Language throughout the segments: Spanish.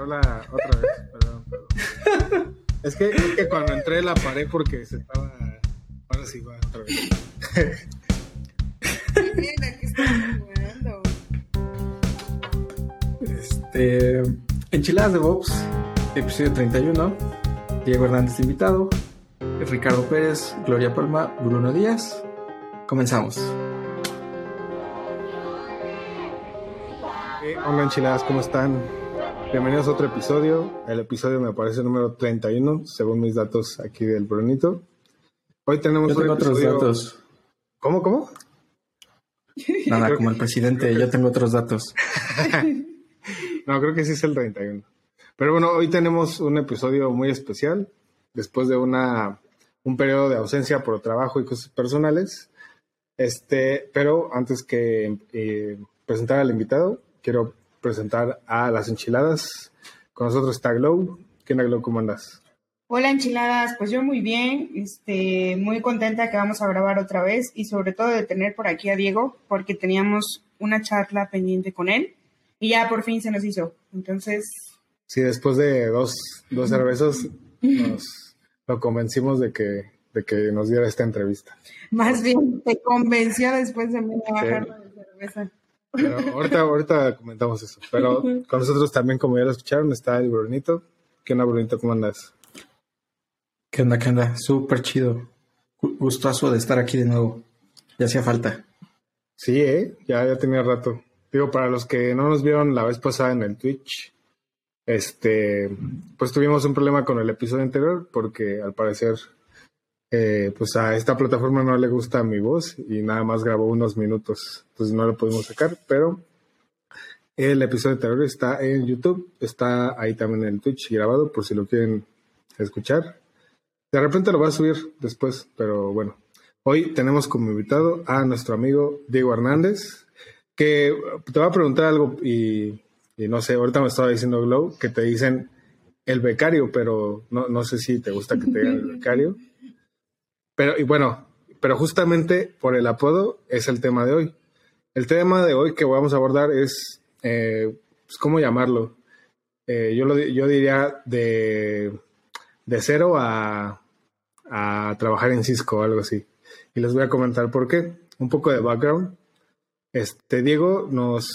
Hola, otra vez, perdón, perdón. Es que, es que cuando entré la paré porque se estaba. Ahora sí va otra vez. Mira, ¿qué estás jugando? Este, Enchiladas de Bobs, episodio 31. Diego Hernández invitado. Ricardo Pérez, Gloria Palma, Bruno Díaz. Comenzamos. Eh, hola, enchiladas, ¿cómo están? Bienvenidos a otro episodio. El episodio me parece número 31, según mis datos aquí del Brunito. Hoy tenemos Yo tengo otros datos. ¿Cómo, cómo? Nada, Creo como que- el presidente, yo tengo otros datos. No, creo que sí es el 31. Pero bueno, hoy tenemos un episodio muy especial. Después de una, un periodo de ausencia por trabajo y cosas personales. Este, pero antes que eh, presentar al invitado, quiero presentar a las enchiladas. Con nosotros está Glow. ¿Qué onda, Glow? ¿Cómo andas? Hola enchiladas, pues yo muy bien, este, muy contenta que vamos a grabar otra vez y sobre todo de tener por aquí a Diego porque teníamos una charla pendiente con él y ya por fin se nos hizo. Entonces, Sí, después de dos, dos cervezas nos lo convencimos de que, de que nos diera esta entrevista. más bien te convenció después de media bajarla de cerveza. Pero ahorita, ahorita comentamos eso. Pero con nosotros también, como ya lo escucharon, está el Brunito. ¿Qué onda, Brunito? ¿Cómo andas? ¿Qué onda, qué onda? Súper chido. Gu- Gustazo de estar aquí de nuevo. Ya hacía falta. Sí, ¿eh? Ya, ya tenía rato. Digo, para los que no nos vieron la vez pasada en el Twitch, este, pues tuvimos un problema con el episodio anterior porque al parecer, eh, pues a esta plataforma no le gusta mi voz y nada más grabó unos minutos, entonces no lo pudimos sacar, pero el episodio anterior está en YouTube, está ahí también en Twitch grabado por si lo quieren escuchar. De repente lo voy a subir después, pero bueno. Hoy tenemos como invitado a nuestro amigo Diego Hernández, que te va a preguntar algo y, y no sé, ahorita me estaba diciendo Glow que te dicen el becario, pero no, no sé si te gusta que te digan el becario. Pero, y bueno, pero justamente por el apodo es el tema de hoy. El tema de hoy que vamos a abordar es, eh, pues, ¿cómo llamarlo? Eh, yo, lo, yo diría de, de cero a, a trabajar en Cisco o algo así. Y les voy a comentar por qué. Un poco de background. Este Diego nos,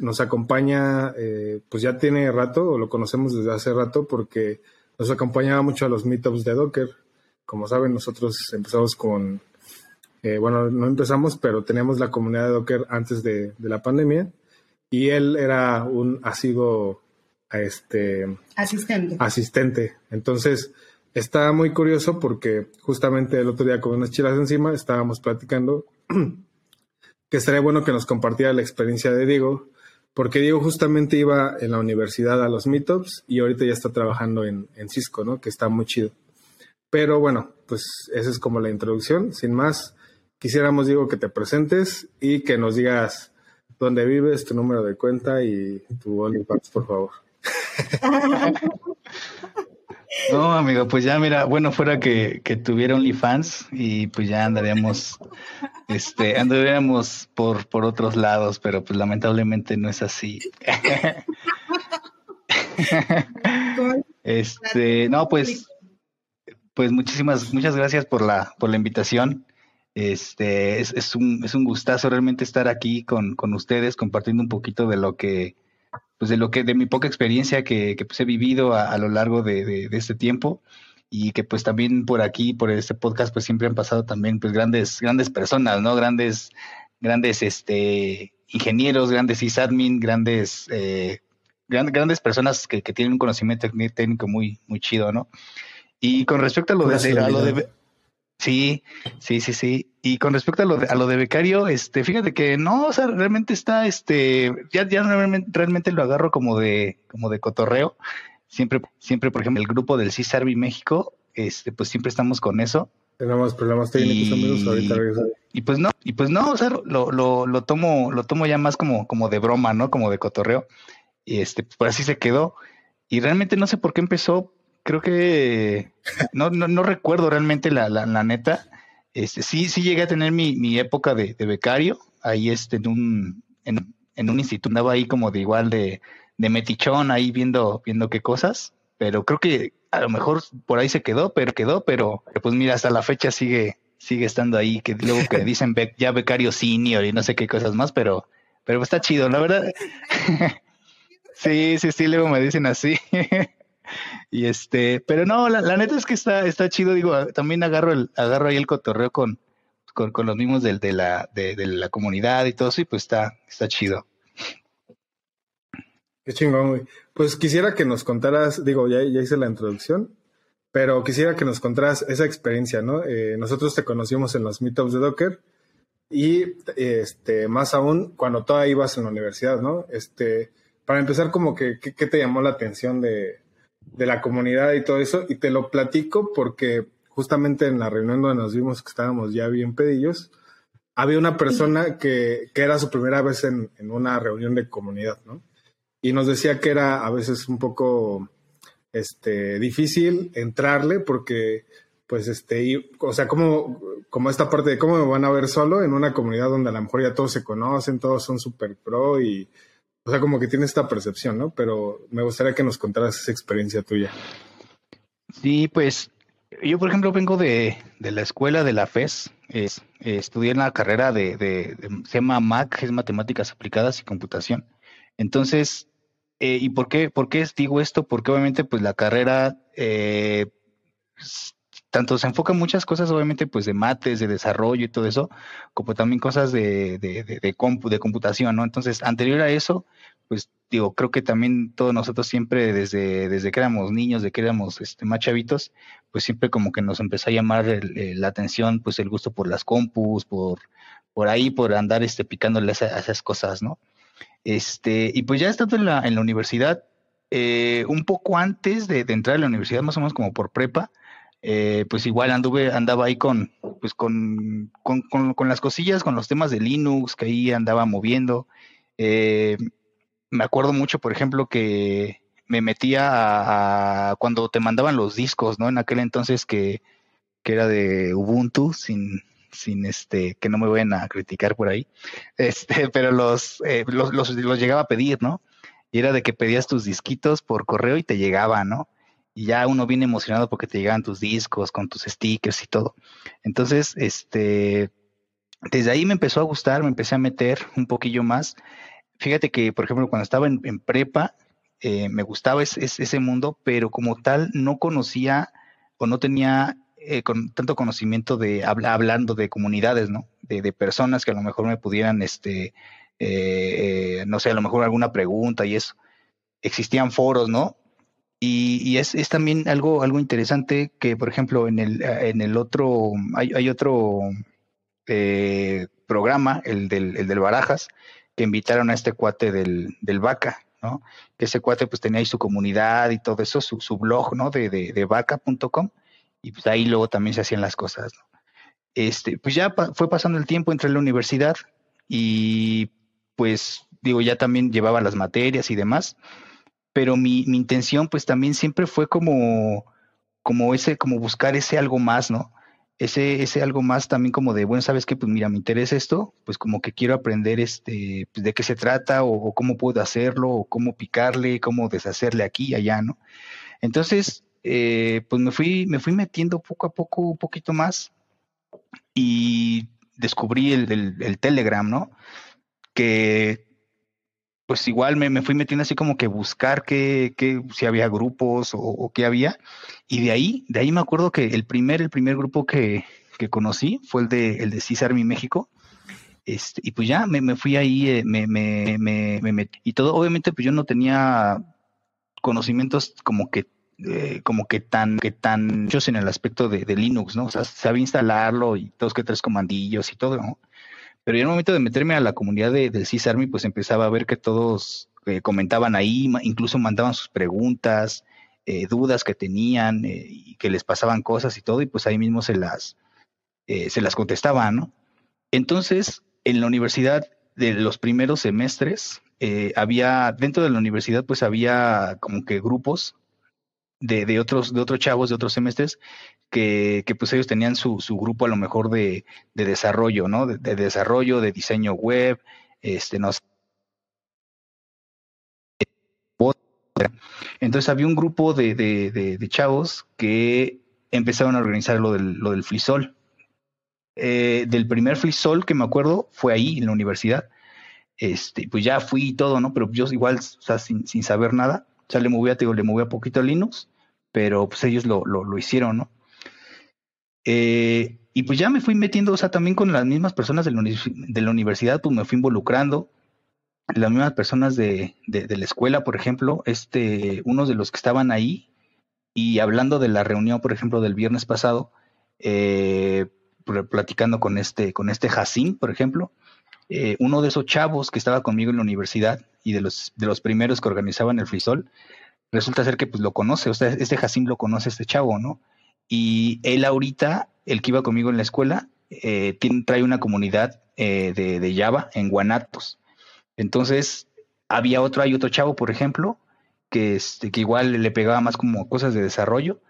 nos acompaña, eh, pues ya tiene rato, o lo conocemos desde hace rato, porque nos acompañaba mucho a los meetups de Docker. Como saben, nosotros empezamos con, eh, bueno, no empezamos, pero teníamos la comunidad de Docker antes de, de la pandemia. Y él era un asiduo este, Asistente. asistente. Entonces, está muy curioso porque justamente el otro día con unas chilas encima estábamos platicando que estaría bueno que nos compartiera la experiencia de Diego, porque Diego justamente iba en la universidad a los meetups y ahorita ya está trabajando en, en Cisco, ¿no? Que está muy chido. Pero bueno, pues esa es como la introducción. Sin más, quisiéramos, Diego, que te presentes y que nos digas dónde vives, tu número de cuenta y tu OnlyFans, por favor. No, amigo, pues ya mira, bueno, fuera que, que tuviera OnlyFans y pues ya andaríamos, este, andaríamos por, por otros lados, pero pues lamentablemente no es así. Este, no, pues, pues muchísimas, muchas gracias por la, por la invitación. Este, es, es un, es un gustazo realmente estar aquí con, con ustedes, compartiendo un poquito de lo que, pues de lo que, de mi poca experiencia que, que pues he vivido a, lo largo de, de, este tiempo. Y que pues también por aquí, por este podcast, pues siempre han pasado también pues grandes, grandes personas, ¿no? Grandes, grandes este ingenieros, grandes sysadmin, grandes eh, gran- grandes personas que, que tienen un conocimiento técnico muy, muy chido, ¿no? Y con respecto a lo de, Pura a lo de celebridad. sí, sí, sí, sí. Y con respecto a lo de, a lo de becario, este, fíjate que no, o sea, realmente está, este, ya, ya realmente, realmente lo agarro como de, como de cotorreo. Siempre, siempre, por ejemplo, el grupo del CISARBI México, este, pues siempre estamos con eso. Tenemos problemas técnicos, Y- amigos. Ahorita. Y pues no, y pues no, o sea, lo, lo, lo tomo, lo tomo ya más como, como de broma, ¿no? Como de cotorreo. Y este, pues así se quedó. Y realmente no sé por qué empezó. Creo que no, no, no recuerdo realmente la, la, neta. Este, sí, sí llegué a tener mi, mi época de, de becario, ahí este, en un, en, en un instituto, andaba ahí como de igual de, de metichón ahí viendo, viendo qué cosas, pero creo que a lo mejor por ahí se quedó, pero quedó, pero pues mira, hasta la fecha sigue, sigue estando ahí, que luego que dicen ya becario senior y no sé qué cosas más, pero, pero está chido, la verdad. sí, sí, sí, luego me dicen así. y este, pero no, la, neta es que está, está chido, digo, también agarro el, agarro ahí el cotorreo con, con, con los mismos de, de la, de, la comunidad y todo eso, y pues está, está chido. Qué chingón, güey. Pues quisiera que nos contaras, digo, ya, ya hice la introducción, pero quisiera que nos contaras esa experiencia, ¿no? Eh, nosotros te conocimos en los meetups de Docker y este, más aún cuando todavía ibas en la universidad, ¿no? Este, para empezar, como que, ¿qué te llamó la atención de, de la comunidad y todo eso? Y te lo platico porque justamente en la reunión donde nos vimos que estábamos ya bien pedillos, había una persona que, que era su primera vez en, en, una reunión de comunidad, ¿no? Y nos decía que era a veces un poco este, difícil entrarle porque, pues, este, o sea, como, como esta parte de cómo me van a ver solo en una comunidad donde a lo mejor ya todos se conocen, todos son super pro y, o sea, como que tiene esta percepción, ¿no? Pero me gustaría que nos contaras esa experiencia tuya. Sí, pues yo, por ejemplo, vengo de, de la escuela de la FES. Es, estudié en la carrera de, de, se llama MAC, es Matemáticas Aplicadas y Computación. Entonces, eh, ¿y por qué, por qué digo esto? Porque obviamente, pues la carrera, eh, tanto se enfoca en muchas cosas, obviamente, pues de mates, de desarrollo y todo eso, como también cosas de, de, de, de, compu, de computación, ¿no? Entonces, anterior a eso, pues digo, creo que también todos nosotros siempre desde, desde que éramos niños, de que éramos este, más chavitos, pues siempre como que nos empezó a llamar la atención, pues el gusto por las compus, por, por ahí, por andar este, picándole a, esas cosas, ¿no? Este, y pues ya estando en la, en la universidad, eh, un poco antes de, entrar a la universidad, más o menos como por prepa, eh, pues igual anduve, andaba ahí con, pues con, con, con, con, las cosillas, con los temas de Linux, que ahí andaba moviendo. Eh, me acuerdo mucho, por ejemplo, que me metía a, cuando te mandaban los discos, ¿no? En aquel entonces que, que era de Ubuntu, sin, sin este, que no me vayan a criticar por ahí, este, pero los, eh, los, los, los, llegaba a pedir, ¿no? Y era de que pedías tus disquitos por correo y te llegaba, ¿no? Y ya uno viene emocionado porque te llegaban tus discos con tus stickers y todo. Entonces, este, desde ahí me empezó a gustar, me empecé a meter un poquillo más fíjate que, por ejemplo, cuando estaba en, prepa, eh, me gustaba es, es, ese mundo, pero como tal no conocía o no tenía eh, con tanto conocimiento de habla, hablando de comunidades, ¿no? De, personas que a lo mejor me pudieran, este, eh, no sé, a lo mejor alguna pregunta y eso. Existían foros, ¿no? Y, y es, es, también algo, algo interesante que, por ejemplo, en el, en el otro, hay, hay otro eh, programa, el del, el del Barajas, que invitaron a este cuate del, del Vaca, ¿no? Que ese cuate pues tenía ahí su comunidad y todo eso, su, su blog, ¿no? De, de, de vaca.com y pues ahí luego también se hacían las cosas, ¿no? Este, pues ya fue pasando el tiempo, entre la universidad y pues digo, ya también llevaba las materias y demás, pero mi, mi intención pues también siempre fue como, como ese, como buscar ese algo más, ¿no? ese, ese algo más también como de, bueno, sabes que, pues mira, me interesa esto, pues como que quiero aprender este, pues, de qué se trata o, cómo puedo hacerlo o cómo picarle, cómo deshacerle aquí allá, ¿no? Entonces, eh, pues me fui, me fui metiendo poco a poco, un poquito más y descubrí el, el, el Telegram, ¿no? Que pues igual me, me, fui metiendo así como que buscar que, que si había grupos o, qué había. Y de ahí, de ahí me acuerdo que el primer, el primer grupo que, que conocí fue el de, el de CISARMI México. Este, y pues ya me, me fui ahí, eh, me, me, me, me, metí. Y todo, obviamente, pues yo no tenía conocimientos como que eh, como que tan, que tan muchos en el aspecto de, de, Linux, ¿no? O sea, sabía instalarlo y dos que tres comandillos y todo, ¿no? Pero en el momento de meterme a la comunidad de, del CISARMI, pues empezaba a ver que todos eh, comentaban ahí, incluso mandaban sus preguntas, eh, dudas que tenían eh, y que les pasaban cosas y todo, y pues ahí mismo se las, se las contestaban, ¿no? Entonces, en la universidad de los primeros semestres, había, dentro de la universidad, pues había como que grupos de, de, otros, de otros chavos de otros semestres que, pues ellos tenían su, su, grupo a lo mejor de, de desarrollo, ¿no? De, de, desarrollo, de diseño web, este, no sé, Entonces había un grupo de, de, chavos que empezaron a organizar lo del, lo del frisol. Eh, del primer frisol que me acuerdo fue ahí, en la universidad. Este, pues ya fui y todo, ¿no? Pero yo igual, o sea, sin, sin saber nada, sea, le movía, te digo, le movía poquito a Linux, pero pues ellos lo, lo, lo hicieron, ¿no? Eh, y pues ya me fui metiendo, o sea, también con las mismas personas de la, de universidad, pues me fui involucrando. Las mismas personas de, de, la escuela, por ejemplo, este, unos de los que estaban ahí, y hablando de la reunión, por ejemplo, del viernes pasado, eh, platicando con este, con este Jacín, por ejemplo, eh, uno de esos chavos que estaba conmigo en la universidad y de los, de los primeros que organizaban el frisol, resulta ser que pues lo conoce, o sea, este Jacín lo conoce este chavo, ¿no? Y él ahorita, el que iba conmigo en la escuela, eh, tiene, trae una comunidad eh, de, Java en Guanatos. Entonces, había otro, hay otro chavo, por ejemplo, que, este, que igual le pegaba más como cosas de desarrollo,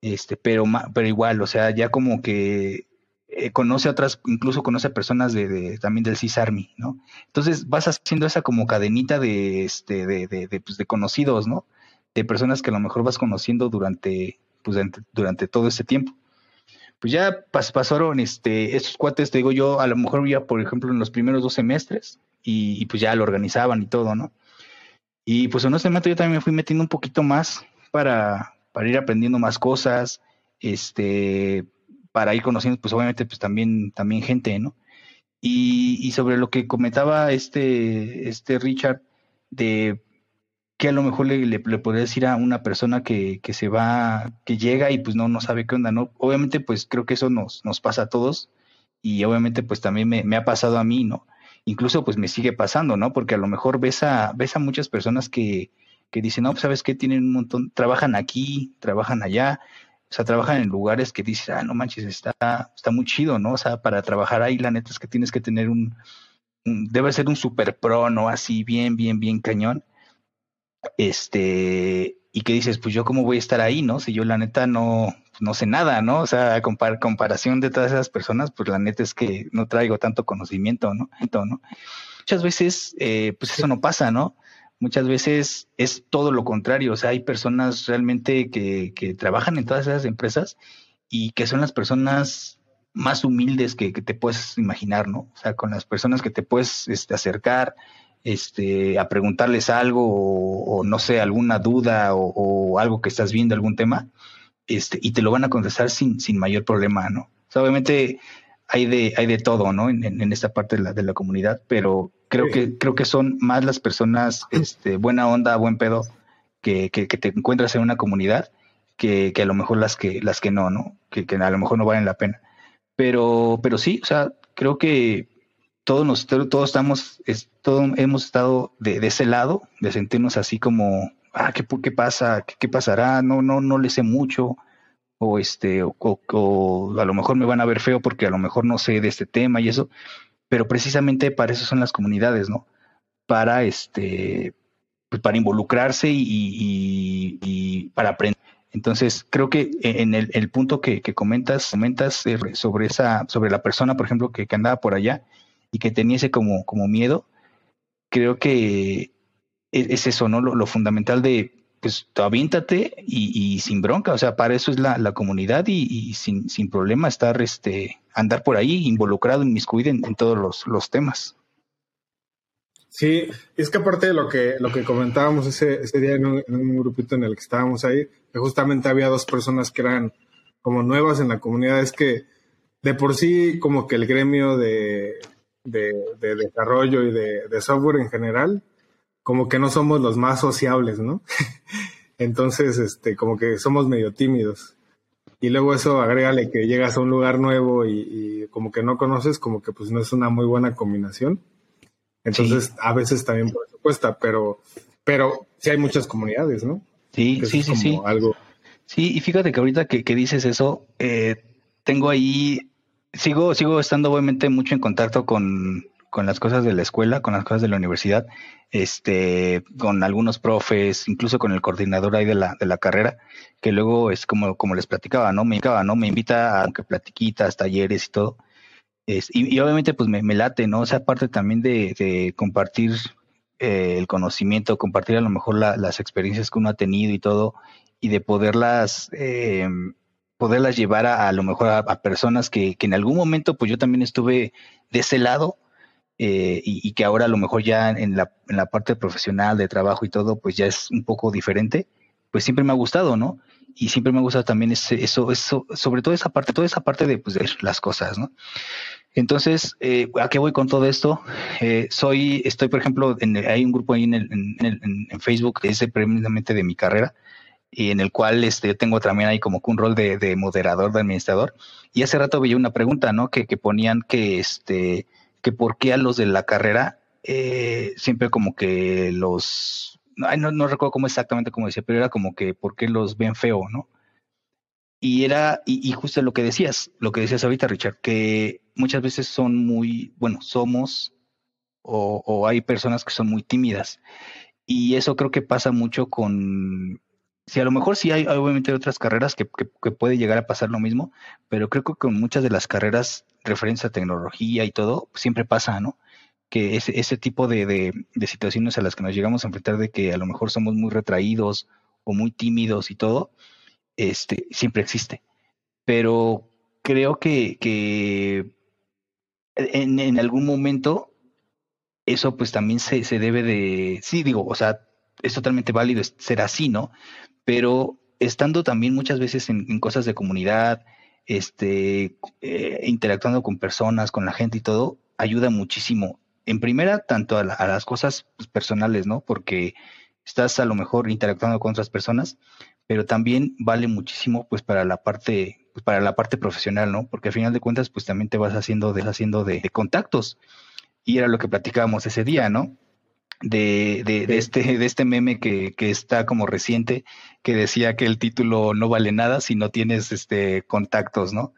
este, pero, pero igual, o sea, ya como que eh, conoce a otras, incluso conoce a personas de, también del CISARMI, ¿no? Entonces vas haciendo esa como cadenita de, este, de, de, pues de conocidos, ¿no? De personas que a lo mejor vas conociendo durante, pues, durante todo ese tiempo. Pues ya pasaron este, estos cuates, te digo yo, a lo mejor ya, por ejemplo, en los primeros dos semestres, y, pues ya lo organizaban y todo, ¿no? Y pues en ese momento yo también me fui metiendo un poquito más para, para ir aprendiendo más cosas, este, para ir conociendo, pues obviamente, pues también, también gente, ¿no? Y, y sobre lo que comentaba este, este Richard, de que a lo mejor le, le, podría decir a una persona que, que, se va, que llega y pues no, no sabe qué onda, ¿no? Obviamente, pues creo que eso nos, nos pasa a todos y obviamente pues también me, me, ha pasado a mí, ¿no? Incluso pues me sigue pasando, ¿no? Porque a lo mejor ves a, ves a muchas personas que, que dicen, no, pues sabes qué, tienen un montón, trabajan aquí, trabajan allá, o sea, trabajan en lugares que dices, ah, no manches, está, está muy chido, ¿no? O sea, para trabajar ahí, la neta es que tienes que tener un, un debe ser un super pro, ¿no? Así, bien, bien, bien cañón este, y que dices, pues yo cómo voy a estar ahí, ¿no? Si yo la neta no, no sé nada, ¿no? O sea, compar comparación de todas esas personas, pues la neta es que no traigo tanto conocimiento, ¿no? ¿no? Muchas veces, eh, pues eso no pasa, ¿no? Muchas veces es todo lo contrario, o sea, hay personas realmente que, que trabajan en todas esas empresas y que son las personas más humildes que, que, te puedes imaginar, ¿no? O sea, con las personas que te puedes este, acercar, este, a preguntarles algo o, no sé, alguna duda o, algo que estás viendo, algún tema, este, y te lo van a contestar sin, sin mayor problema, ¿no? obviamente hay de, hay de todo, ¿no? En, en, esta parte de la, de la comunidad, pero creo que, creo que son más las personas, este, buena onda, buen pedo, que, que, te encuentras en una comunidad que, que, a lo mejor las que, las que no, ¿no? Que, que a lo mejor no valen la pena. Pero, pero sí, o sea, creo que todos, nos, todos estamos, es, todos hemos estado de, de, ese lado, de sentirnos así como, ah, ¿qué, qué pasa? ¿Qué, ¿Qué, pasará? No, no, no le sé mucho, o este, o, o, a lo mejor me van a ver feo porque a lo mejor no sé de este tema y eso, pero precisamente para eso son las comunidades, ¿no? Para este, pues para involucrarse y, y, para aprender. Entonces, creo que en el, el punto que, que, comentas, comentas sobre esa, sobre la persona, por ejemplo, que andaba por allá, y que tenía ese como, como miedo, creo que e-, es, eso, ¿no? Lo, fundamental de, pues, aviéntate y, y, sin bronca, o sea, para eso es la, la comunidad y, sin, sin, problema estar, este, andar por ahí involucrado, inmiscuido en, en todos los, los, temas. Sí, es que aparte de lo que, lo que comentábamos ese, ese día en un, grupito en el que estábamos ahí, justamente había dos personas que eran como nuevas en la comunidad, es que de por sí como que el gremio de, de, desarrollo y de, software en general, como que no somos los más sociables, ¿no? Entonces, este, como que somos medio tímidos. Y luego eso agrégale que llegas a un lugar nuevo y, como que no conoces, como que pues no es una muy buena combinación. Entonces, a veces también por eso cuesta, pero, pero sí hay muchas comunidades, ¿no? Sí, sí, sí, sí. Algo. Sí, y fíjate que ahorita que, que dices eso, eh, tengo ahí sigo, sigo estando obviamente mucho en contacto con, con las cosas de la escuela, con las cosas de la universidad, este, con algunos profes, incluso con el coordinador ahí de la, de la carrera, que luego es como, como les platicaba, ¿no? Me invitaba, ¿no? Me invita a que platiquitas, talleres y todo. Y, obviamente pues me, me, late, ¿no? O sea, aparte también de, de compartir eh, el conocimiento, compartir a lo mejor las experiencias que uno ha tenido y todo, y de poderlas, eh, poderlas llevar a, a lo mejor a, personas que, que, en algún momento, pues yo también estuve de ese lado, eh, y, que ahora a lo mejor ya en la, en la parte profesional de trabajo y todo, pues ya es un poco diferente, pues siempre me ha gustado, ¿no? Y siempre me ha gustado también ese, eso, eso, sobre todo esa parte, toda esa parte de, pues, de las cosas, ¿no? Entonces, eh, ¿a qué voy con todo esto? Eh, soy, estoy, por ejemplo, en hay un grupo ahí en, el, en, en, Facebook que es precisamente de mi carrera, y en el cual este, yo tengo también ahí como que un rol de, de moderador, de administrador. Y hace rato vi una pregunta, ¿no? Que, que ponían que, este, que por qué a los de la carrera eh, siempre como que los, no, no, recuerdo cómo exactamente cómo decía, pero era como que por qué los ven feo, ¿no? Y era, y, justo lo que decías, lo que decías ahorita, Richard, que muchas veces son muy, bueno, somos o, o hay personas que son muy tímidas. Y eso creo que pasa mucho con, si a lo mejor sí hay, obviamente otras carreras que, puede llegar a pasar lo mismo, pero creo que con muchas de las carreras referencia a tecnología y todo, siempre pasa, ¿no? Que ese, tipo de, situaciones a las que nos llegamos a enfrentar de que a lo mejor somos muy retraídos o muy tímidos y todo, este, siempre existe. Pero creo que, en algún momento eso pues también se, se debe de, sí digo, o sea, es totalmente válido ser así, ¿no? Pero estando también muchas veces en, en cosas de comunidad, este, eh, interactuando con personas, con la gente y todo, ayuda muchísimo. En primera, tanto a, las cosas pues, personales, ¿no? Porque estás a lo mejor interactuando con otras personas, pero también vale muchísimo pues para la parte pues, para la parte profesional, ¿no? Porque al final de cuentas pues también te vas haciendo de, haciendo de contactos. Y era lo que platicábamos ese día, ¿no? de, de, este, de este meme que, que, está como reciente, que decía que el título no vale nada si no tienes este, contactos, ¿no?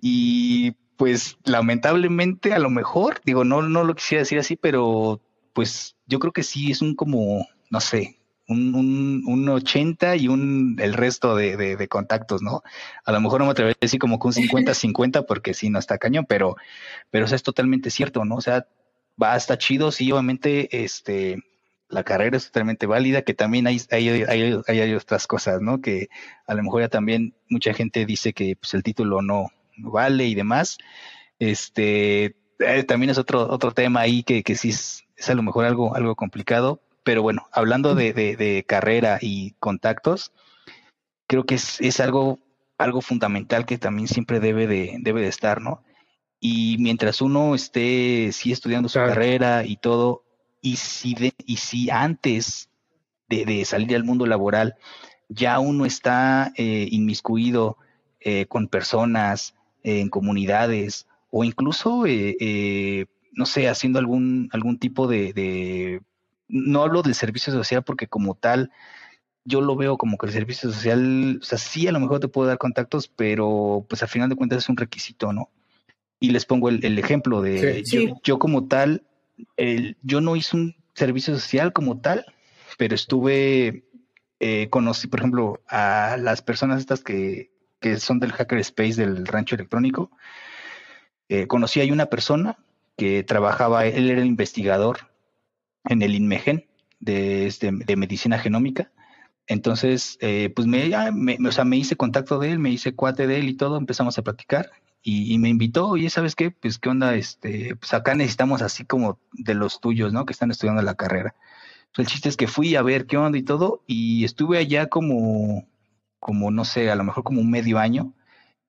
Y pues lamentablemente a lo mejor, digo, no, no lo quisiera decir así, pero pues yo creo que sí es un como, no sé, un, un, un 80 y un el resto de, de, de, contactos, ¿no? A lo mejor no me atrevería a decir como que un 50-50 porque sí, no está cañón, pero, pero eso es totalmente cierto, ¿no? O sea, va, está chido, sí, obviamente, este, la carrera es totalmente válida, que también hay, hay, hay, hay, otras cosas, ¿no? Que a lo mejor ya también mucha gente dice que pues, el título no, vale y demás. Este, eh, también es otro, otro tema ahí que, que sí es, es, a lo mejor algo, algo complicado, pero bueno, hablando de, de, de carrera y contactos, creo que es, es algo, algo fundamental que también siempre debe de, debe de estar, ¿no? Y mientras uno esté, sí, estudiando su carrera y todo, y si, de, y si antes de, de, salir al mundo laboral ya uno está eh, inmiscuido eh, con personas, eh, en comunidades, o incluso, eh, eh, no sé, haciendo algún, algún tipo de, de, no hablo del servicio social porque como tal, yo lo veo como que el servicio social, o sea, sí a lo mejor te puedo dar contactos, pero pues al final de cuentas es un requisito, ¿no? Y les pongo el, ejemplo de Yo, como tal, el, yo no hice un servicio social como tal, pero estuve, eh, conocí, por ejemplo, a las personas estas que, que son del Hacker Space del rancho electrónico. Eh, conocí a una persona que trabajaba, él era el investigador en el INMEGEN de, este, de medicina genómica. Entonces, eh, pues me, me, o sea, me hice contacto de él, me hice cuate de él y todo, empezamos a platicar y, me invitó, y ¿sabes qué? Pues qué onda, este, pues acá necesitamos así como de los tuyos, ¿no? Que están estudiando la carrera. Pues el chiste es que fui a ver qué onda y todo, y estuve allá como, como, no sé, a lo mejor como un medio año.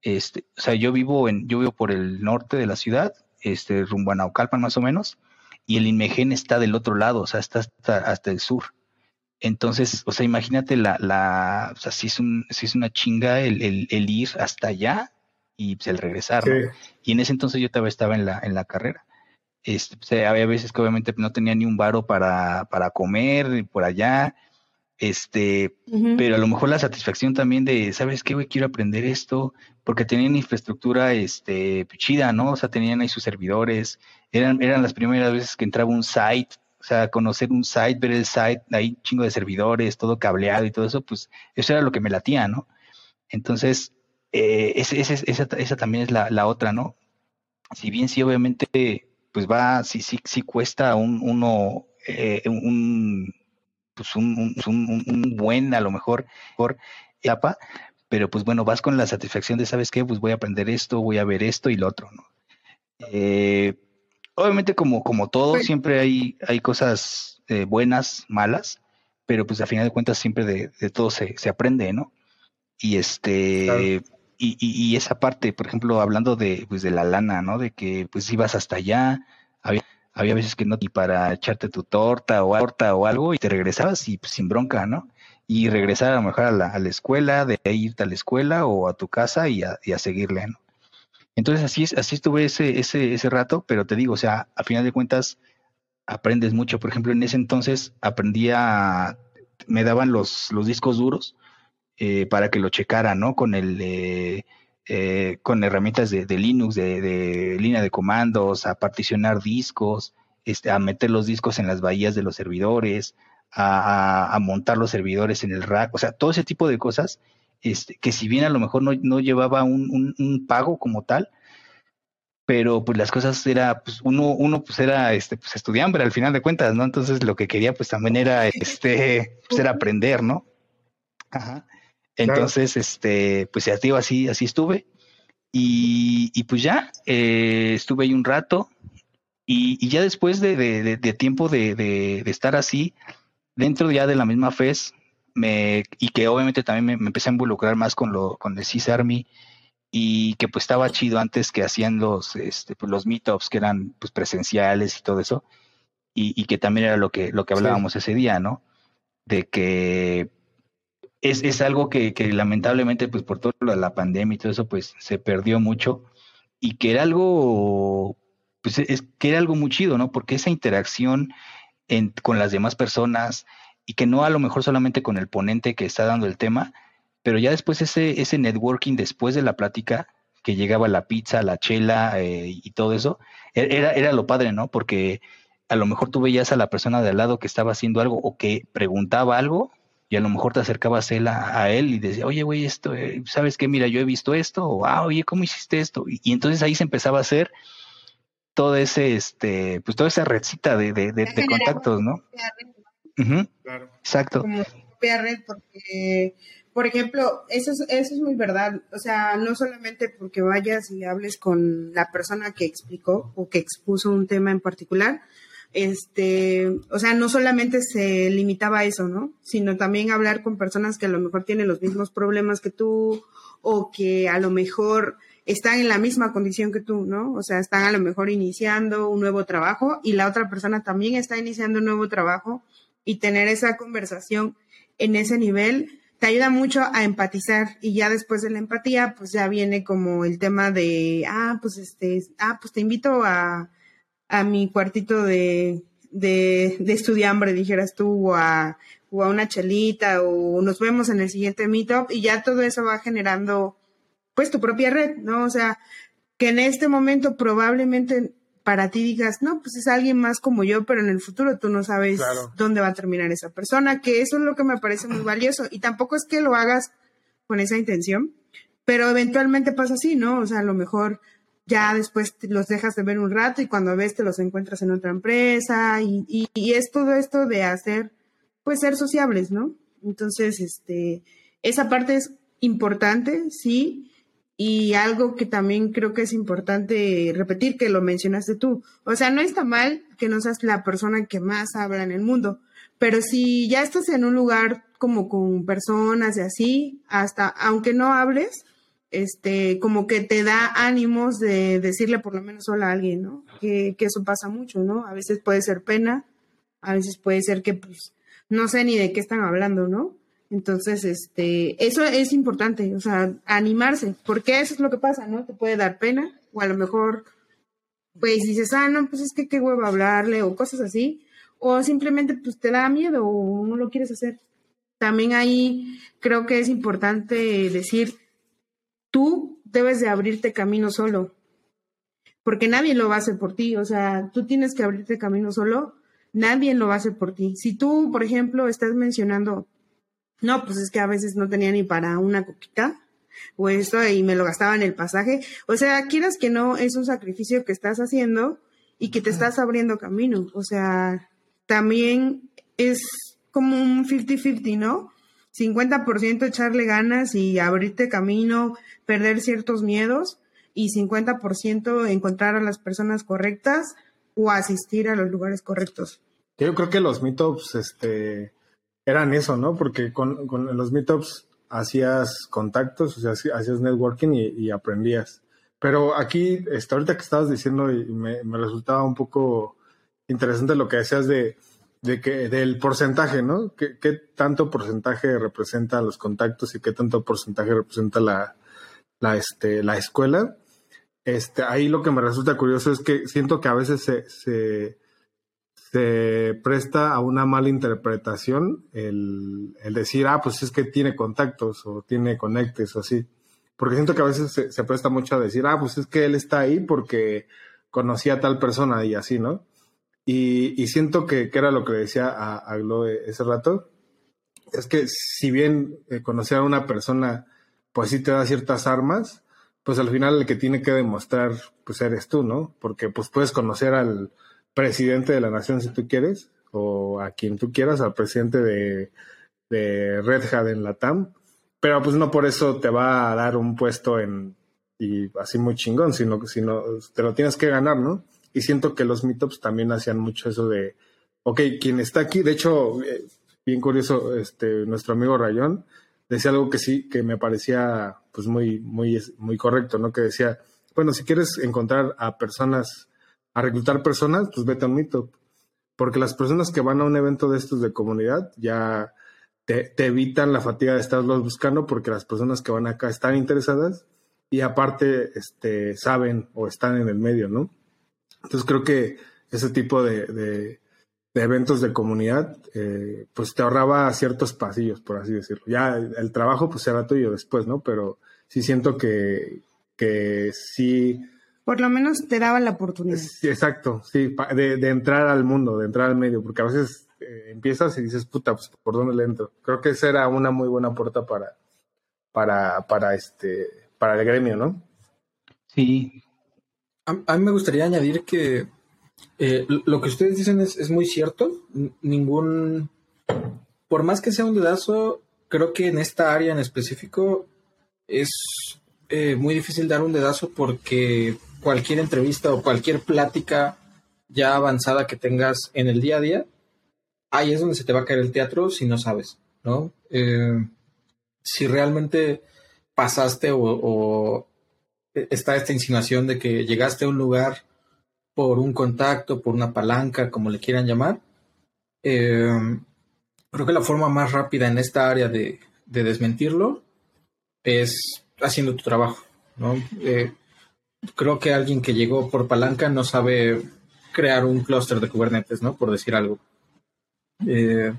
Este, o sea, yo vivo en, yo vivo por el norte de la ciudad, este, rumbo a Naucalpan más o menos, y el Inmegen está del otro lado, o sea, está hasta, hasta el sur. Entonces, o sea, imagínate la, la, o sea, si es un, si es una chinga el, el ir hasta allá y pues, el regresar. Y en ese entonces yo todavía estaba en la, en la carrera. Este, pues, eh, había veces que obviamente no tenía ni un varo para, para comer por allá. Este, pero a lo mejor la satisfacción también de, ¿sabes qué, güey? Quiero aprender esto, porque tenían infraestructura, este, chida, ¿no? O sea, tenían ahí sus servidores, eran, eran las primeras veces que entraba un site, o sea, conocer un site, ver el site, ahí chingo de servidores, todo cableado y todo eso, pues eso era lo que me latía, ¿no? Entonces, eh, esa, también es la, otra, ¿no? Si bien sí, obviamente, pues va, sí, sí, sí cuesta un, uno eh, un, pues un, un, un, buen, a lo mejor, por etapa, pero pues bueno, vas con la satisfacción de, ¿sabes qué? Pues voy a aprender esto, voy a ver esto y lo otro, ¿no? Eh, obviamente como, como todo, pues siempre hay, hay cosas buenas, malas, pero pues a final de cuentas siempre de, de todo se, se, aprende, ¿no? Y este... Y, esa parte, por ejemplo, hablando de, pues, de la lana, ¿no? De que pues ibas hasta allá, había, había veces que no, y para echarte tu torta o, torta o algo, y te regresabas y pues, sin bronca, ¿no? Y regresar a lo mejor a la, a la escuela, de irte a la escuela o a tu casa y a, y a seguirle, ¿no? Entonces así, así estuve ese, ese, ese rato, pero te digo, o sea, a final de cuentas aprendes mucho. Por ejemplo, en ese entonces aprendía, me daban los, los discos duros eh, para que lo checara, ¿no? Con el eh, eh, con herramientas de, Linux, de, línea de comandos, a particionar discos, este, a meter los discos en las bahías de los servidores, a, montar los servidores en el rack, o sea, todo ese tipo de cosas, este, que si bien a lo mejor no, llevaba un, un, pago como tal, pero pues las cosas era, pues uno, uno pues era este, pues estudiante al final de cuentas, ¿no? Entonces lo que quería pues también era este, pues era aprender, ¿no? Ajá. Entonces, este, pues ya digo, así, así estuve. Y, y pues ya, eh, estuve ahí un rato. Y, y ya después de, de, de tiempo de, de, estar así, dentro ya de la misma FES, me, y que obviamente también me, empecé a involucrar más con lo, con el CIS Army, y que pues estaba chido antes que hacían los, este, pues, los meetups que eran pues presenciales y todo eso, y, y que también era lo que, lo que hablábamos ese día, ¿no? De que es, es algo que, que, lamentablemente, pues por de la pandemia y todo eso, pues se perdió mucho y que era algo, pues es que era algo muy chido, ¿no? Porque esa interacción en, con las demás personas y que no a lo mejor solamente con el ponente que está dando el tema, pero ya después ese, ese networking después de la plática, que llegaba la pizza, la chela eh, y todo eso, e, era, era lo padre, ¿no? Porque a lo mejor tú veías a la persona de al lado que estaba haciendo algo o que preguntaba algo y a lo mejor te acercabas él a, él y decía, oye, güey, esto, eh, ¿sabes qué? Mira, yo he visto esto, o, ah, oye, ¿cómo hiciste esto? Y, entonces ahí se empezaba a hacer todo ese, este, pues toda esa redcita de, de, de, contactos, ¿no? Claro. Exacto. Como propia red, porque, por ejemplo, eso es, eso es muy verdad. O sea, no solamente porque vayas y hables con la persona que explicó o que expuso un tema en particular, este, o sea, no solamente se limitaba a eso, ¿no? Sino también hablar con personas que a lo mejor tienen los mismos problemas que tú o que a lo mejor están en la misma condición que tú, ¿no? O sea, están a lo mejor iniciando un nuevo trabajo y la otra persona también está iniciando un nuevo trabajo y tener esa conversación en ese nivel te ayuda mucho a empatizar y ya después de la empatía, pues ya viene como el tema de, ah, pues este, ah, pues te invito a, a mi cuartito de, de, de estudiambre, dijeras tú, o a, o a una chelita, o nos vemos en el siguiente meetup, y ya todo eso va generando, pues, tu propia red, ¿no? O sea, que en este momento probablemente para ti digas, no, pues es alguien más como yo, pero en el futuro tú no sabes dónde va a terminar esa persona, que eso es lo que me parece muy valioso. Y tampoco es que lo hagas con esa intención, pero eventualmente pasa así, ¿no? O sea, a lo mejor ya después los dejas de ver un rato y cuando ves te los encuentras en otra empresa y, y, es todo esto de hacer, pues ser sociables, ¿no? Entonces, este, esa parte es importante, sí, y algo que también creo que es importante repetir, que lo mencionaste tú. O sea, no está mal que no seas la persona que más habla en el mundo, pero si ya estás en un lugar como con personas y así, hasta aunque no hables, este, como que te da ánimos de decirle por lo menos hola a alguien, ¿no? Que, que, eso pasa mucho, ¿no? A veces puede ser pena, a veces puede ser que, pues, no sé ni de qué están hablando, ¿no? Entonces, este, eso es importante, o sea, animarse, porque eso es lo que pasa, ¿no? Te puede dar pena, o a lo mejor, pues dices, ah, no, pues es que qué huevo hablarle, o cosas así, o simplemente, pues te da miedo, o no lo quieres hacer. También ahí creo que es importante decir, tú debes de abrirte camino solo, porque nadie lo va a hacer por ti, o sea, tú tienes que abrirte camino solo, nadie lo va a hacer por ti. Si tú, por ejemplo, estás mencionando, no, pues es que a veces no tenía ni para una coquita o esto y me lo gastaba en el pasaje, o sea, quieras que no, es un sacrificio que estás haciendo y que te estás abriendo camino, o sea, también es como un 50-50, ¿no? 50% echarle ganas y abrirte camino, perder ciertos miedos y 50% encontrar a las personas correctas o asistir a los lugares correctos. Yo creo que los meetups este, eran eso, ¿no? Porque con, con los meetups hacías contactos, o sea, hacías networking y, aprendías. Pero aquí, este, ahorita que estabas diciendo, y me, me resultaba un poco interesante lo que decías de, de que del porcentaje, ¿no? ¿Qué, ¿Qué, tanto porcentaje representa los contactos y qué tanto porcentaje representa la, la, este, la escuela? Este, ahí lo que me resulta curioso es que siento que a veces se, se, se presta a una mala interpretación el, el, decir, ah, pues es que tiene contactos o tiene conectes o así. Porque siento que a veces se, se presta mucho a decir, ah, pues es que él está ahí porque conocía a tal persona y así, ¿no? Y, siento que, era lo que decía a, a ese rato, es que si bien eh, conocer a una persona, pues sí te da ciertas armas, pues al final el que tiene que demostrar, pues eres tú, ¿no? Porque pues puedes conocer al presidente de la nación si tú quieres, o a quien tú quieras, al presidente de, de Red Hat en la TAM, pero pues no por eso te va a dar un puesto en, y así muy chingón, sino que sino, te lo tienes que ganar, ¿no? Y siento que los meetups también hacían mucho eso de, ok, quien está aquí, de hecho, eh, bien curioso, este, nuestro amigo Rayón decía algo que sí, que me parecía pues muy, muy, muy correcto, ¿no? Que decía, bueno, si quieres encontrar a personas, a reclutar personas, pues vete a un meetup. Porque las personas que van a un evento de estos de comunidad ya te, te evitan la fatiga de estarlos buscando porque las personas que van acá están interesadas y aparte este, saben o están en el medio, ¿no? Entonces creo que ese tipo de, de, eventos de comunidad, eh, pues te ahorraba ciertos pasillos, por así decirlo. Ya el, trabajo pues era tuyo después, ¿no? Pero sí siento que, que sí... Por lo menos te daba la oportunidad. Sí, exacto, sí, de, de, entrar al mundo, de entrar al medio, porque a veces eh, empiezas y dices, puta, pues por dónde le entro. Creo que esa era una muy buena puerta para, para, para, este, para el gremio, ¿no? Sí, a, mí me gustaría añadir que eh, lo que ustedes dicen es, muy cierto. Ningún. Por más que sea un dedazo, creo que en esta área en específico es eh, muy difícil dar un dedazo porque cualquier entrevista o cualquier plática ya avanzada que tengas en el día a día, ahí es donde se te va a caer el teatro si no sabes, ¿no? Eh, si realmente pasaste o, está esta insinuación de que llegaste a un lugar por un contacto, por una palanca, como le quieran llamar. Eh, creo que la forma más rápida en esta área de, desmentirlo es haciendo tu trabajo. ¿no? Eh, creo que alguien que llegó por palanca no sabe crear un clúster de Kubernetes, ¿no? Por decir algo. Eh,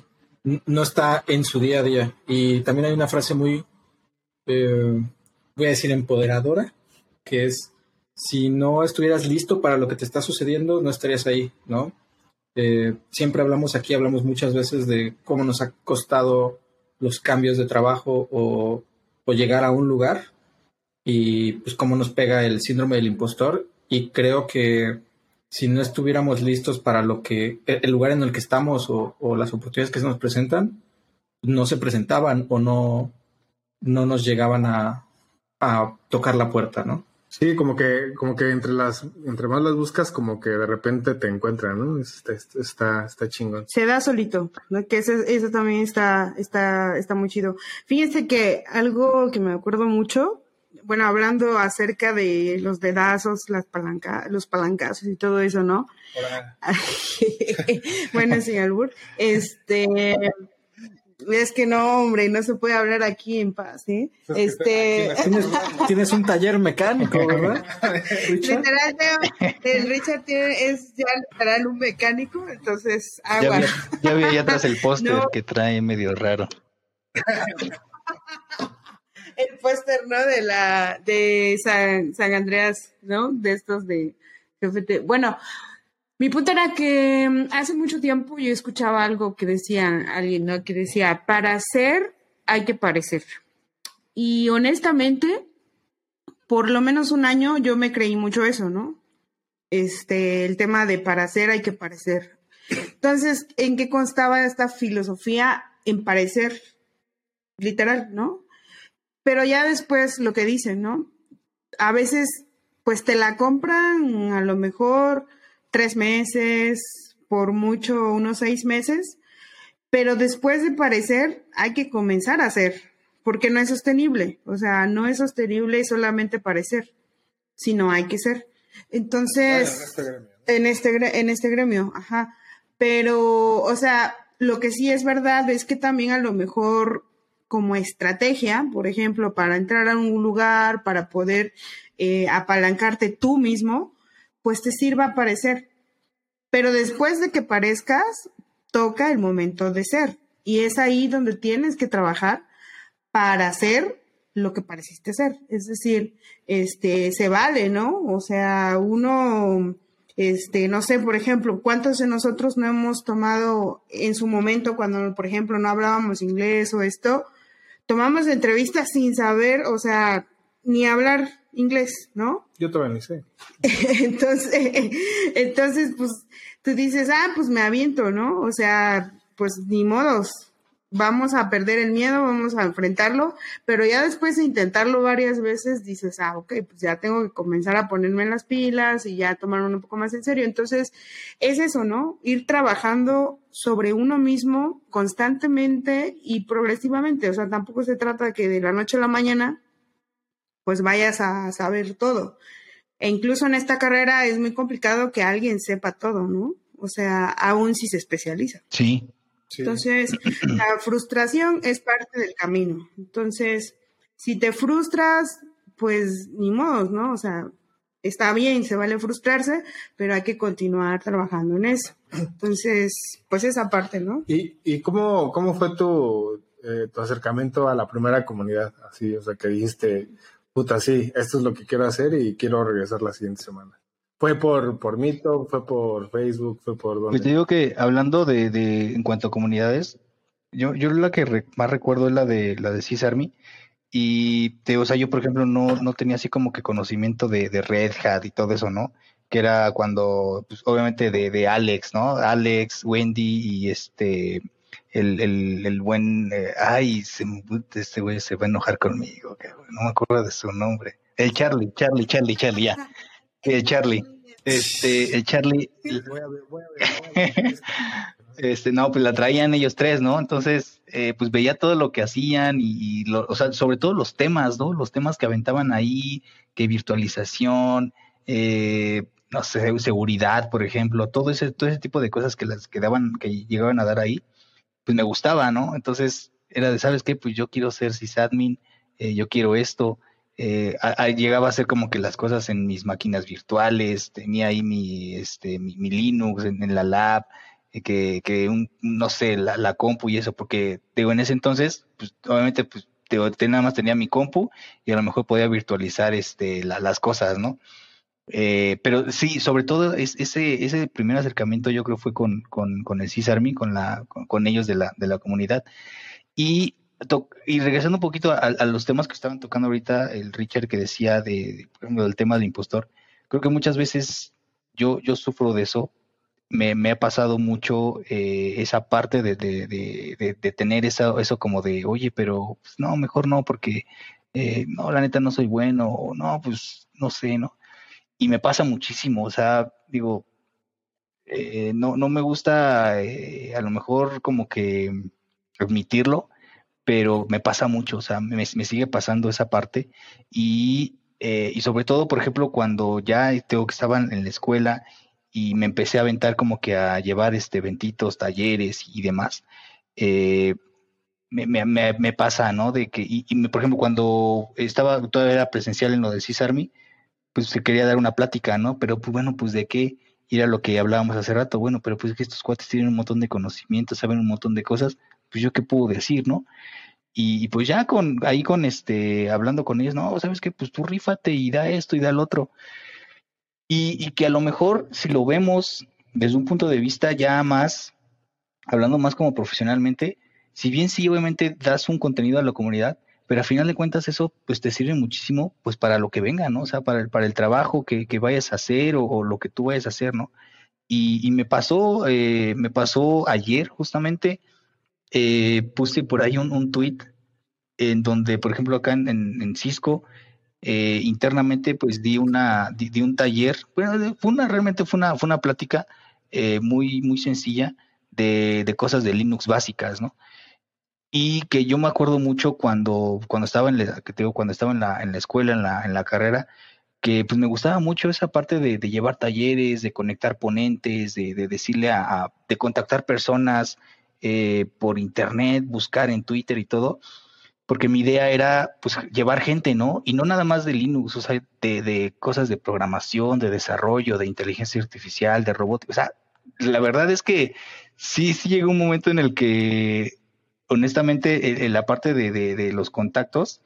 no está en su día a día. Y también hay una frase muy, voy a decir, empoderadora, que es, si no estuvieras listo para lo que te está sucediendo, no estarías ahí, ¿no? Eh, siempre hablamos aquí, hablamos muchas veces de cómo nos ha costado los cambios de trabajo o, llegar a un lugar y pues cómo nos pega el síndrome del impostor y creo que si no estuviéramos listos para lo que el lugar en el que estamos o, o las oportunidades que se nos presentan no se presentaban o no no nos llegaban a, a tocar la puerta, ¿no? Sí, como que, como que entre las, entre más las buscas, como que de repente te encuentran, ¿no? Está, está, está chingón. Se da solito, ¿no? Que eso, eso también está, está, está muy chido. Fíjense que algo que me acuerdo mucho, bueno, hablando acerca de los dedazos, las palancas, los palancazos y todo eso, ¿no? bueno, sí, Albur. Este, es que no, hombre, no se puede hablar aquí en paz, ¿eh? Este... ¿Tienes, un taller mecánico, ¿verdad? Literal, el Richard tiene, es ya literal un mecánico, entonces agua. Ya vi, ya atrás el póster que trae medio raro. el póster, ¿no? De la, de San, San Andreas, ¿no? De estos de Bueno, mi punto era que mm, hace mucho tiempo yo escuchaba algo que decía alguien, ¿no? Que decía, para ser hay que parecer. Y honestamente, por lo menos un año yo me creí mucho eso, ¿no? Este, el tema de para ser hay que parecer. Entonces, ¿en qué constaba esta filosofía? En parecer literal, ¿no? Pero ya después lo que dicen, ¿no? A veces, pues te la compran a lo mejor tres meses, por mucho unos seis meses, pero después de parecer hay que comenzar a hacer, porque no es sostenible, o sea, no es sostenible solamente parecer, sino hay que ser. Entonces, en este, en este gremio, ajá. Pero, o sea, lo que sí es verdad es que también a lo mejor como estrategia, por ejemplo, para entrar a un lugar, para poder eh, apalancarte tú mismo, pues te sirva a parecer. Pero después de que parezcas, toca el momento de ser. Y es ahí donde tienes que trabajar para ser lo que pareciste ser. Es decir, este, se vale, ¿no? O sea, uno, este, no sé, por ejemplo, ¿cuántos de nosotros no hemos tomado en su momento cuando, por ejemplo, no hablábamos inglés o esto? tomamos entrevistas sin saber, o sea, ni hablar inglés, ¿no? Yo todavía ni sé. entonces, entonces, pues, tú dices, ah, pues me aviento, ¿no? O sea, pues ni modos, vamos a perder el miedo, vamos a enfrentarlo, pero ya después de intentarlo varias veces dices, ah, ok, pues ya tengo que comenzar a ponerme en las pilas y ya tomarlo un poco más en serio. Entonces, es eso, ¿no? Ir trabajando sobre uno mismo constantemente y progresivamente. O sea, tampoco se trata que de la noche a la mañana, pues vayas a saber todo. E incluso en esta carrera es muy complicado que alguien sepa todo, ¿no? O sea, aún si se especializa. Sí, entonces, la frustración es parte del camino. Entonces, si te frustras, pues ni modo, ¿no? O sea, está bien, se vale frustrarse, pero hay que continuar trabajando en eso. Entonces, pues esa parte, ¿no? ¿Y, y cómo, cómo fue tu, eh, tu acercamiento a la primera comunidad? Así, o sea, que dijiste, puta, sí, esto es lo que quiero hacer y quiero regresar la siguiente semana. ¿Fue por, por Mito? ¿Fue por Facebook? ¿Fue por dónde? Pues te digo que hablando de, de en cuanto a comunidades, yo, yo la que más recuerdo es la de la de CISARMY. Y te, o sea, yo por ejemplo no, no tenía así como que conocimiento de, de Red Hat y todo eso, ¿no? Que era cuando, pues, obviamente de, de Alex, ¿no? Alex, Wendy y este, el, el, el buen, eh, ay, se, este güey se va a enojar conmigo, no me acuerdo de su nombre. El Charlie, Charlie, Charlie, Charlie, ya. Eh, Charlie. Este, el Charlie. este, no, pues la traían ellos tres, ¿no? Entonces, eh, pues veía todo lo que hacían y, o sea, sobre todo los temas, ¿no? Los temas que aventaban ahí, que virtualización, eh, no sé, seguridad, por ejemplo, todo ese, todo ese tipo de cosas que las que daban, que llegaban a dar ahí, pues me gustaba, ¿no? Entonces, era de, ¿sabes qué? Pues yo quiero ser sysadmin, eh, yo quiero esto, eh, llegaba a hacer como que las cosas en mis máquinas virtuales, tenía ahí mi, este, mi, Linux en, la lab, eh, que, que un, no sé, la, la, compu y eso, porque digo, en ese entonces, pues obviamente, pues nada más tenía mi compu y a lo mejor podía virtualizar este, las cosas, ¿no? Eh, pero sí, sobre todo es, ese, ese primer acercamiento yo creo fue con, con, con el CISARMI, con, la, con, ellos de la, de la comunidad. Y y regresando un poquito a, los temas que estaban tocando ahorita, el Richard que decía de, por ejemplo, del tema del impostor, creo que muchas veces yo, yo sufro de eso. Me, me ha pasado mucho eh, esa parte de, de, de, de, tener esa, eso como de, oye, pero pues, no, mejor no, porque eh, no, la neta no soy bueno, o no, pues no sé, ¿no? Y me pasa muchísimo, o sea, digo, eh, no, no me gusta a lo mejor como que admitirlo, pero me pasa mucho, o sea, me, sigue pasando esa parte y, eh, y, sobre todo, por ejemplo, cuando ya tengo que estaba en la escuela y me empecé a aventar como que a llevar este eventitos, talleres y demás, eh, me, me, me, pasa, ¿no? De que, y, por ejemplo, cuando estaba todavía era presencial en lo del CISARMI, pues se quería dar una plática, ¿no? Pero pues bueno, pues de qué, y era lo que hablábamos hace rato, bueno, pero pues que estos cuates tienen un montón de conocimientos, saben un montón de cosas, pues yo qué puedo decir, ¿no? Y, pues ya con, ahí con este, hablando con ellos, no, sabes que pues tú rífate y da esto y da el otro. Y, y, que a lo mejor si lo vemos desde un punto de vista ya más, hablando más como profesionalmente, si bien sí obviamente das un contenido a la comunidad, pero a final de cuentas eso pues te sirve muchísimo pues para lo que venga, ¿no? O sea, para el, para el trabajo que, que vayas a hacer o, lo que tú vayas a hacer, ¿no? Y, me pasó, eh, me pasó ayer justamente, eh, puse por ahí un, un tweet en donde, por ejemplo, acá en, Cisco, eh, internamente pues di una di, un taller bueno fue una realmente fue una fue una plática muy muy sencilla de, de, cosas de Linux básicas no y que yo me acuerdo mucho cuando cuando estaba en la, que te digo, cuando estaba en la, en la escuela en la, en la carrera que pues me gustaba mucho esa parte de, llevar talleres, de conectar ponentes, de, decirle a, de contactar personas eh, por internet, buscar en Twitter y todo, porque mi idea era pues llevar gente, ¿no? Y no nada más de Linux, o sea, de, de cosas de programación, de desarrollo, de inteligencia artificial, de robótica, o sea, la verdad es que sí, sí llegó un momento en el que, honestamente, en, la parte de, de los contactos,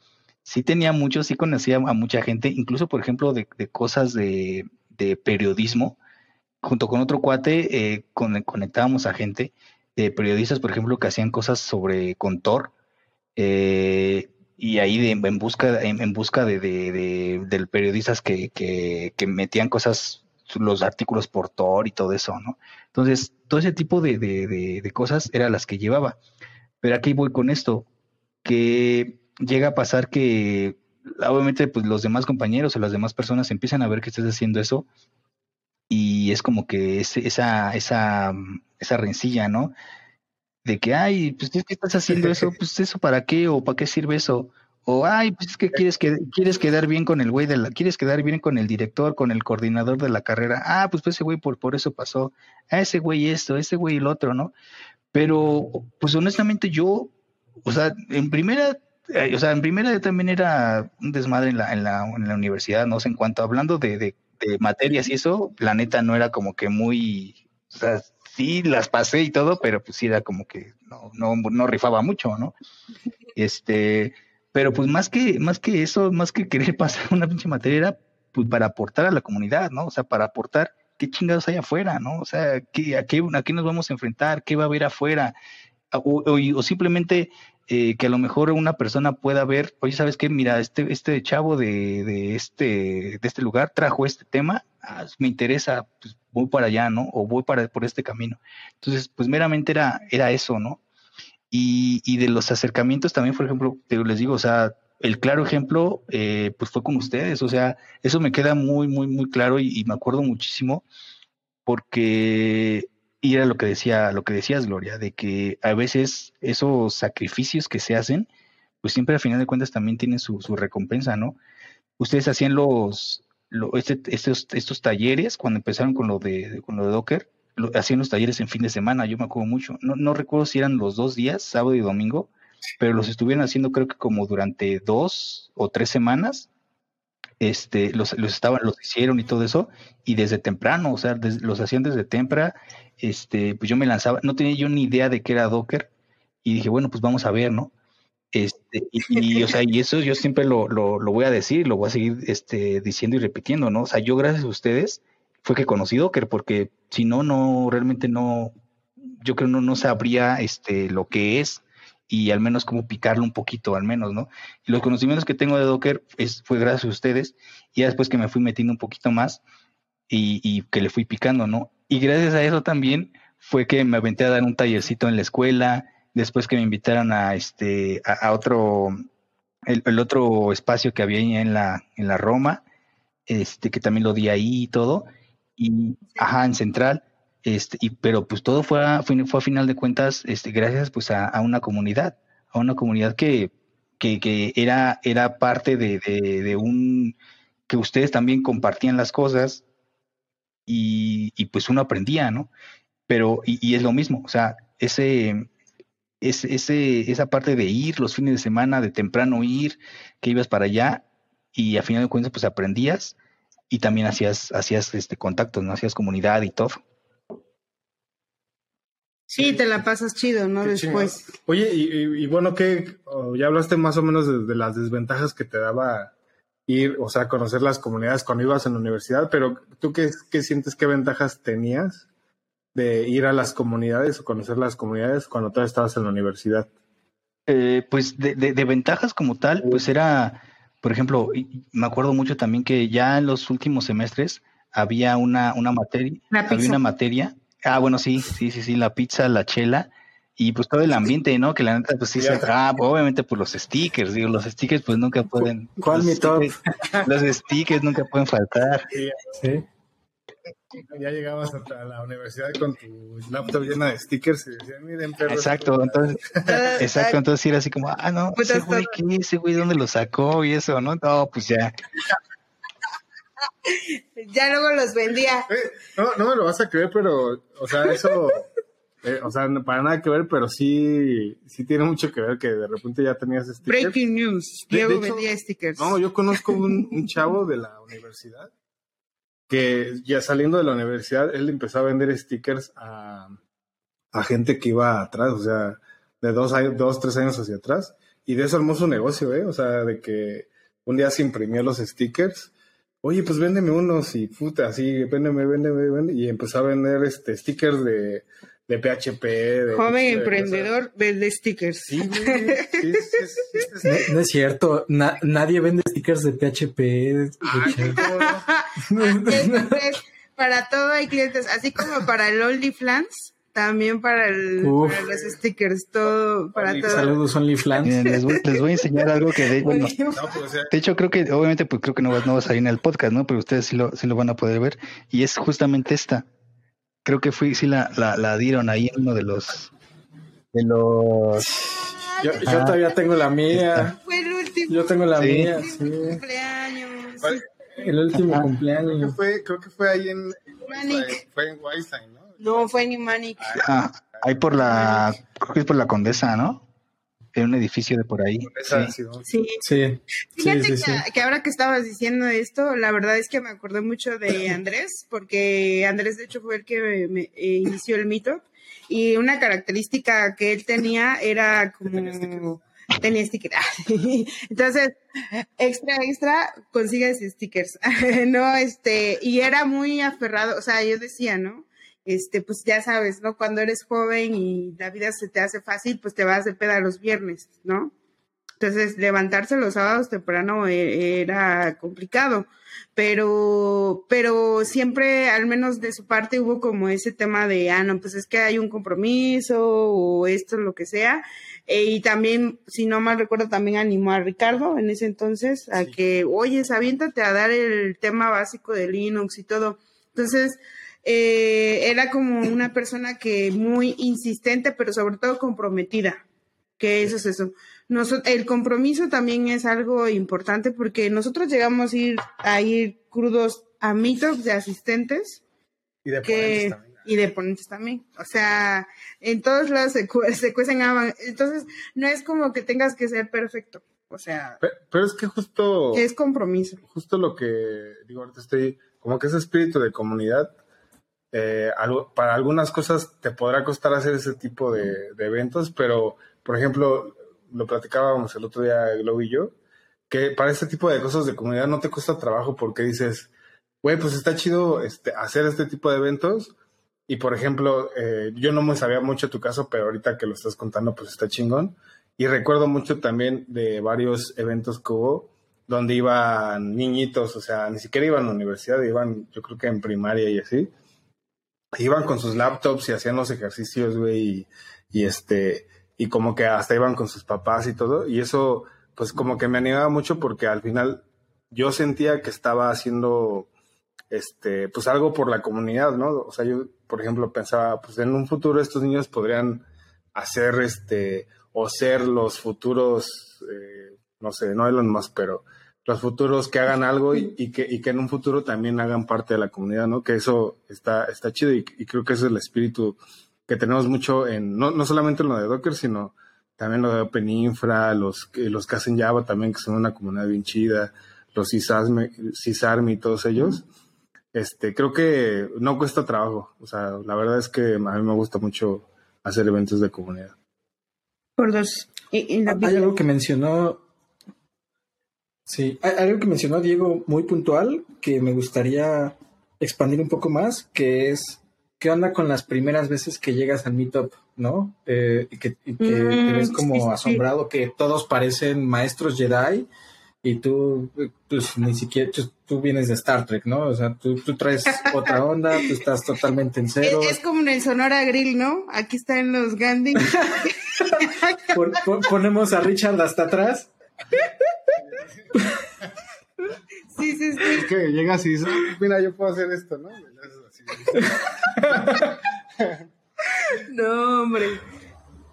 sí tenía mucho, sí conocía a mucha gente, incluso por ejemplo de, cosas de, periodismo. Junto con otro cuate eh, conectábamos a gente de periodistas, por ejemplo, que hacían cosas sobre Contor. Eh, y ahí en busca en, busca de, de, periodistas que, metían cosas los artículos por Tor y todo eso, ¿no? Entonces, todo ese tipo de, de, cosas eran las que llevaba. Pero aquí voy con esto, que llega a pasar que obviamente pues los demás compañeros o las demás personas empiezan a ver que estás haciendo eso y es como que esa, esa, esa rencilla, ¿no? De que, ay, pues ¿qué estás haciendo eso? Pues eso para qué o para qué sirve eso. O, ay, pues es que quieres, que quieres quedar bien con el güey de la, quieres quedar bien con el director, con el coordinador de la carrera. Ah, pues, pues ese güey por, por eso pasó. A ese güey esto, ese güey el otro, ¿no? Pero, pues honestamente yo, o sea, en primera eh, o sea, en primera yo también era un desmadre en la, en la, en la universidad, no sé, en cuanto hablando de, de, materias y eso, la neta no era como que muy, o sea, sí las pasé y todo, pero pues sí era como que no, no, no rifaba mucho, ¿no? Este, pero pues más que, más que eso, más que querer pasar una pinche materia, era pues para aportar a la comunidad, ¿no? O sea, para aportar qué chingados hay afuera, ¿no? O sea, ¿qué, a, qué, ¿a qué nos vamos a enfrentar? ¿Qué va a haber afuera? O, o, o simplemente eh, que a lo mejor una persona pueda ver, oye, ¿sabes qué? Mira, este, este chavo de, de, este, de este lugar trajo este tema, ah, me interesa, pues voy para allá, ¿no? O voy para, por este camino. Entonces, pues meramente era, era eso, ¿no? Y, y de los acercamientos también, por ejemplo, les digo, o sea, el claro ejemplo, eh, pues fue con ustedes, o sea, eso me queda muy, muy, muy claro y me acuerdo muchísimo porque y era lo que decía, lo que decías, Gloria, de que a veces esos sacrificios que se hacen, pues siempre al final de cuentas también tienen su, recompensa, ¿no? Ustedes hacían los, este, estos, estos talleres cuando empezaron con lo de, con lo de Docker, hacían los talleres en fin de semana, yo me acuerdo mucho. No, no recuerdo si eran los dos días, sábado y domingo, pero los estuvieron haciendo creo que como durante dos o tres semanas este, los, los, estaban, los hicieron y todo eso, y desde temprano, o sea, los hacían desde temprano, este, pues yo me lanzaba, no tenía yo ni idea de qué era Docker, y dije, bueno, pues vamos a ver, ¿no? Este, y, o sea, y eso yo siempre lo, lo, lo, voy a decir, lo voy a seguir este, diciendo y repitiendo, ¿no? O sea, yo gracias a ustedes fue que conocí Docker, porque si no, no, realmente no, yo creo no, no sabría este, lo que es, y al menos como picarlo un poquito, al menos, ¿no? Y los conocimientos que tengo de Docker es, fue gracias a ustedes, y ya después que me fui metiendo un poquito más y, que le fui picando, ¿no? Y gracias a eso también fue que me aventé a dar un tallercito en la escuela, después que me invitaron a este, a, otro, el, otro espacio que había en la, en la Roma, este, que también lo di ahí y todo, y ajá, en Central, este, y, pero pues todo fue a, fue, a final de cuentas este, gracias pues a, una comunidad, a una comunidad que, que, era, era parte de, un, que ustedes también compartían las cosas y, y pues uno aprendía, ¿no? Pero, y, es lo mismo, o sea, ese, ese, esa parte de ir los fines de semana, de temprano ir, que ibas para allá y a final de cuentas pues aprendías y también hacías, hacías este contactos, ¿no? Hacías comunidad y todo. Sí, te la pasas chido, ¿no? Después. Oye, y, bueno, que ya hablaste más o menos de, las desventajas que te daba ir, o sea, conocer las comunidades cuando ibas en la universidad, pero ¿tú qué, qué sientes, qué ventajas tenías de ir a las comunidades o conocer las comunidades cuando tú estabas en la universidad? Eh, pues de, de, ventajas como tal, pues era, por ejemplo, me acuerdo mucho también que ya en los últimos semestres había una, una materia, había una materia. Ah, bueno, sí, sí, sí, sí, la pizza, la chela y pues todo el ambiente, ¿no? Que la neta, pues sí se ah, pues, obviamente por los stickers, digo, los stickers pues nunca pueden. ¿Cuál mi top? Los stickers nunca pueden faltar. Sí. Ya llegabas a la universidad con tu laptop llena de stickers y decían, miren, perro. Exacto, entonces, exacto, entonces era así como, ah, no, pues ese güey, ¿qué? Ese güey, ¿dónde lo sacó? Y eso, ¿no? No, pues ya. Ya luego los vendía. Eh, no, no me lo vas a creer, pero, o sea, eso, eh, o sea, para nada que ver, pero sí, sí tiene mucho que ver que de repente ya tenías stickers. Breaking news, Diego vendía stickers. No, yo conozco un, un chavo de la universidad que ya saliendo de la universidad, él empezó a vender stickers a, a gente que iba atrás, o sea, de dos, años, dos, tres años hacia atrás. Y de eso armó su negocio, ¿eh? O sea, de que un día se imprimió los stickers. Oye, pues véndeme unos y puta, así, véndeme, véndeme, véndeme. Y empezó a vender este stickers de de PHP. Joven emprendedor vende stickers. Sí, no, es cierto, nadie vende stickers de PHP. para todo hay clientes, así como para el OnlyFans, también para, el, los stickers, todo, para todo. Saludos OnlyFans. Les voy, les voy, a enseñar algo que de, bueno, pues, de hecho creo que, obviamente, pues creo que no va, no va a salir en el podcast, ¿no? Pero ustedes sí lo, sí lo van a poder ver. Y es justamente esta creo que fui, sí la, la, la dieron ahí en uno de los de los yo, yo todavía tengo la mía. Fue el último. Yo tengo la mía, sí. cumpleaños. El último cumpleaños. Creo que, fue, creo que fue ahí en Manic. Fue en Weinstein, ¿no? No, fue en Manic. Ah, ahí por la creo que es por la Condesa, ¿no? en un edificio de por ahí. Sí. Sí. sí. Fíjate que, ahora que estabas diciendo esto, la verdad es que me acordé mucho de Andrés, porque Andrés de hecho fue el que me, eh, inició el mito y una característica que él tenía era como tenía stickers. Entonces, extra, extra, consigues stickers. no, este, y era muy aferrado, o sea, yo decía, ¿no? Este, pues ya sabes, ¿no? Cuando eres joven y la vida se te hace fácil, pues te vas de peda los viernes, ¿no? Entonces, levantarse los sábados temprano e, era complicado, pero, pero siempre, al menos de su parte, hubo como ese tema de, ah, no, pues es que hay un compromiso o esto, lo que sea. E, y también, si no mal recuerdo, también animó a Ricardo en ese entonces a que, oye, aviéntate a dar el tema básico de Linux y todo. Entonces, eh, era como una persona que muy insistente, pero sobre todo comprometida, que eso es eso. el compromiso también es algo importante porque nosotros llegamos a ir, a ir crudos a meetups de asistentes. Y de ponentes también. Y de ponentes también. O sea, en todos lados se, se cuecen Entonces, no es como que tengas que ser perfecto. O sea. Pero, es que justo. Es compromiso. Justo lo que digo, ahorita estoy. Como que ese espíritu de comunidad eh, para algunas cosas te podrá costar hacer ese tipo de, eventos, pero, por ejemplo, lo platicábamos el otro día Glow y yo, que para este tipo de cosas de comunidad no te cuesta trabajo porque dices, güey, pues está chido este, hacer este tipo de eventos. Y, por ejemplo, eh, yo no me sabía mucho tu caso, pero ahorita que lo estás contando, pues está chingón. Y recuerdo mucho también de varios eventos que hubo donde iban niñitos, o sea, ni siquiera iban a la universidad, iban, yo creo que en primaria y así iban con sus laptops y hacían los ejercicios, güey, y, este, y como que hasta iban con sus papás y todo, y eso, pues como que me animaba mucho porque al final yo sentía que estaba haciendo, este, pues algo por la comunidad, ¿no? O sea, yo, por ejemplo, pensaba, pues en un futuro estos niños podrían hacer, este, o ser los futuros, eh, no sé, no Elon Musk, pero los futuros que hagan algo y, que, y que en un futuro también hagan parte de la comunidad, ¿no? Que eso está, está chido y, creo que ese es el espíritu que tenemos mucho en, no, no solamente en lo de Docker, sino también lo de Open Infra, los, los que hacen Java también, que son una comunidad bien chida, los CISARM y todos ellos. Este, creo que no cuesta trabajo. O sea, la verdad es que a mí me gusta mucho hacer eventos de comunidad. Por dos. Hay algo que mencionó Sí, hay algo que mencionó Diego muy puntual que me gustaría expandir un poco más, que es qué onda con las primeras veces que llegas al meetup, ¿no? Eh, y que, te mm, ves como asombrado que todos parecen maestros Jedi y tú, pues ni siquiera, tú, vienes de Star Trek, ¿no? O sea, tú, tú traes otra onda, tú estás totalmente en cero. Es, como en el Sonora Grill, ¿no? Aquí están los Gandhi. ponemos a Richard hasta atrás. Sí, sí, sí. Es que llegas y dices, mira, yo puedo hacer esto, ¿no? no, hombre.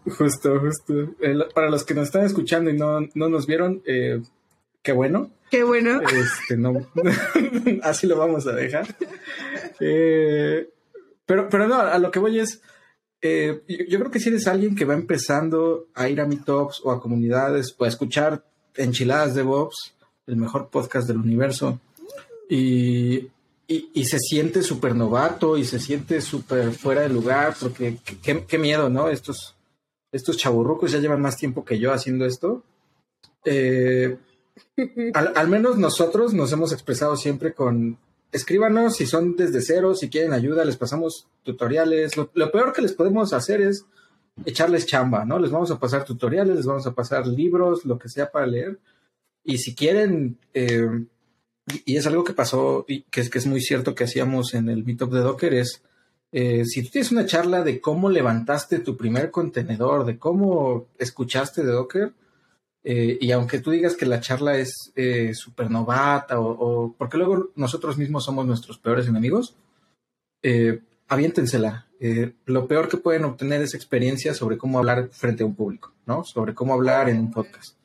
Justo, justo. para los que nos están escuchando y no, no nos vieron, eh, Qué bueno. Qué bueno. Este, no, así lo vamos a dejar. Eh, pero, pero no, a lo que voy es, eh, yo, creo que si eres alguien que va empezando a ir a meetups o a comunidades o a escuchar Enchiladas de Bobs, el mejor podcast del universo, y, y, se siente súper novato y se siente súper fuera de lugar, porque qué, miedo, ¿no? Estos, estos chaburrucos ya llevan más tiempo que yo haciendo esto. Eh, al, menos nosotros nos hemos expresado siempre con escríbanos si son desde cero, si quieren ayuda, les pasamos tutoriales. Lo, peor que les podemos hacer es echarles chamba, ¿no? Les vamos a pasar tutoriales, les vamos a pasar libros, lo que sea para leer. Y si quieren, eh, y, es algo que pasó y que es, que es muy cierto que hacíamos en el Meetup de Docker, es eh, si tú tienes una charla de cómo levantaste tu primer contenedor, de cómo escuchaste de Docker, eh, y aunque tú digas que la charla es eh, o, porque luego nosotros mismos somos nuestros peores enemigos, aviéntensela. Eh, lo peor que pueden obtener es experiencia sobre cómo hablar frente a un público, ¿no? Sobre cómo hablar en un podcast.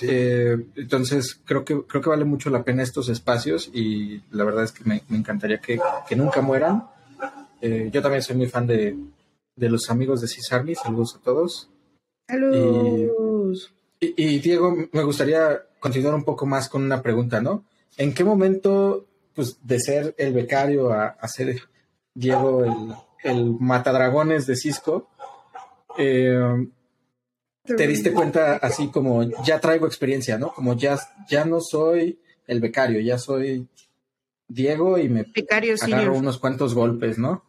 entonces, creo que, creo que vale mucho la pena estos espacios y la verdad es que me, encantaría que, nunca mueran. yo también soy muy fan de, los amigos de Cisarmi. Saludos a todos. Saludos. Y, Diego, me gustaría continuar un poco más con una pregunta, ¿no? ¿En qué momento, pues, de ser el becario a, ser Diego el, el, matadragones de Cisco, eh, te diste cuenta así como ya traigo experiencia, ¿no? Como ya, ya no soy el becario, ya soy Diego y me becario agarro unos cuantos golpes, ¿no?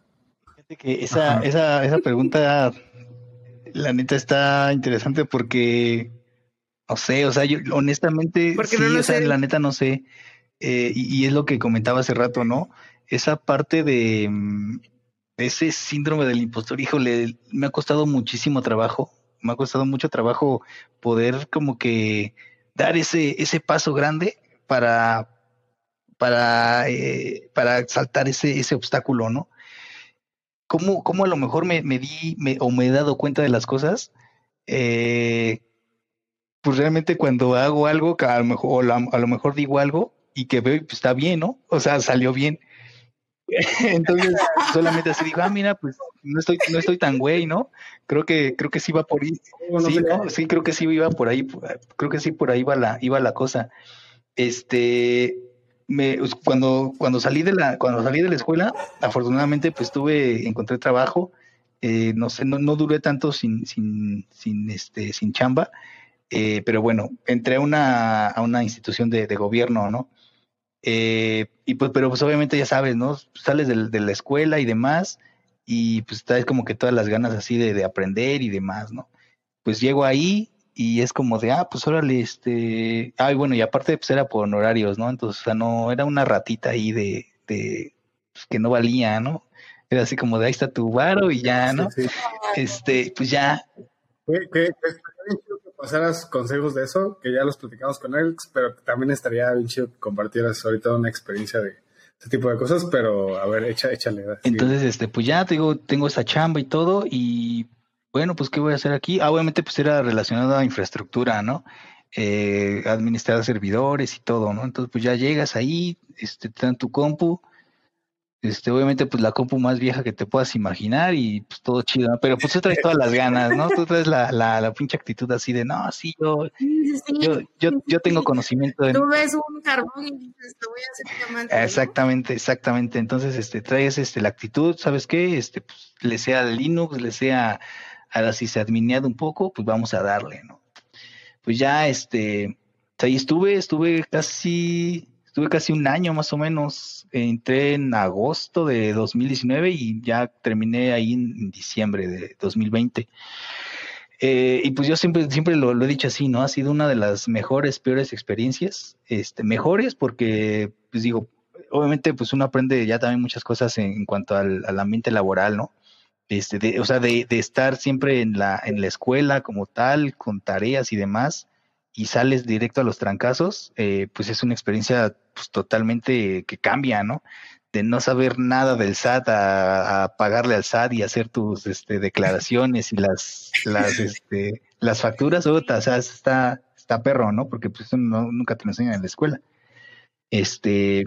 Fíjate que esa, esa, esa pregunta, la neta, está interesante porque no sé, o sea, yo honestamente, sí, o sea, la neta no sé. Eh, y, es lo que comentaba hace rato, ¿no? Esa parte de mm, ese síndrome del impostor, híjole, me ha costado muchísimo trabajo, me ha costado mucho trabajo poder como que dar ese, ese paso grande para, para, eh, para saltar ese, ese obstáculo, ¿no? ¿Cómo, cómo a lo mejor me, me di me, o me he dado cuenta de las cosas? Eh, pues realmente cuando hago algo, a lo mejor, a lo mejor digo algo y que veo pues está bien, ¿no? O sea, salió bien. Entonces, solamente así digo, ah, mira, pues no estoy, no estoy tan güey, ¿no? Creo que, creo que sí va por ahí. Sí, ¿no? Sí, creo que sí iba por ahí, creo que sí por ahí iba la, iba la cosa. Este, me, cuando, cuando salí de la, cuando salí de la escuela, afortunadamente, pues tuve, encontré trabajo, eh, no sé, no, no duré tanto sin, sin, sin, este, sin chamba, eh, pero bueno, entré a una, a una institución de, gobierno, ¿no? Eh, y pues, pero pues obviamente ya sabes, ¿no? Sales de, la escuela y demás, y pues traes como que todas las ganas así de, aprender y demás, ¿no? Pues llego ahí y es como de, ah, pues órale, este, ay, bueno, y aparte pues era por honorarios, ¿no? Entonces, o sea, no, era una ratita ahí de, de pues, que no valía, ¿no? Era así como de ahí está tu varo y ya, ¿no? Este, pues ya. ¿Qué, pasaras consejos de eso, que ya los platicamos con él, pero también estaría bien chido que compartieras ahorita una experiencia de ese tipo de cosas, pero a ver, echa, échale. Entonces, este, pues ya te tengo esa chamba y todo, y bueno, pues ¿qué voy a hacer aquí? Ah, obviamente pues era relacionado a infraestructura, ¿no? Eh, administrar servidores y todo, ¿no? Entonces, pues ya llegas ahí, este, te dan tu compu, este, obviamente, pues la compu más vieja que te puedas imaginar y pues todo chido, pero pues tú traes todas las ganas, ¿no? Tú traes la, la, la pinche actitud así de, no, sí, yo, yo, yo, yo, tengo conocimiento de... Tú ves un carbón y dices, lo voy a hacer diamante. Exactamente, exactamente. Entonces, este, traes este, la actitud, ¿sabes qué? Este, pues, le sea Linux, le sea a la sysadmineado un poco, pues vamos a darle, ¿no? Pues ya, este, ahí estuve, estuve casi Estuve casi un año más o menos. Entré en agosto de 2019 y ya terminé ahí en, diciembre de 2020. Eh, y pues yo siempre, siempre lo, he dicho así, ¿no? Ha sido una de las mejores, peores experiencias. Este, mejores porque, pues digo, obviamente, pues uno aprende ya también muchas cosas en, cuanto al, ambiente laboral, ¿no? Este, de, o sea, de, de, estar siempre en la, en la escuela como tal, con tareas y demás, y sales directo a los trancazos, eh, pues es una experiencia pues, totalmente que cambia, ¿no? De no saber nada del SAT a, pagarle al SAT y hacer tus este, declaraciones y las, las, este, las facturas, o sea, está, está perro, ¿no? Porque pues eso nunca te lo enseñan en la escuela. Este,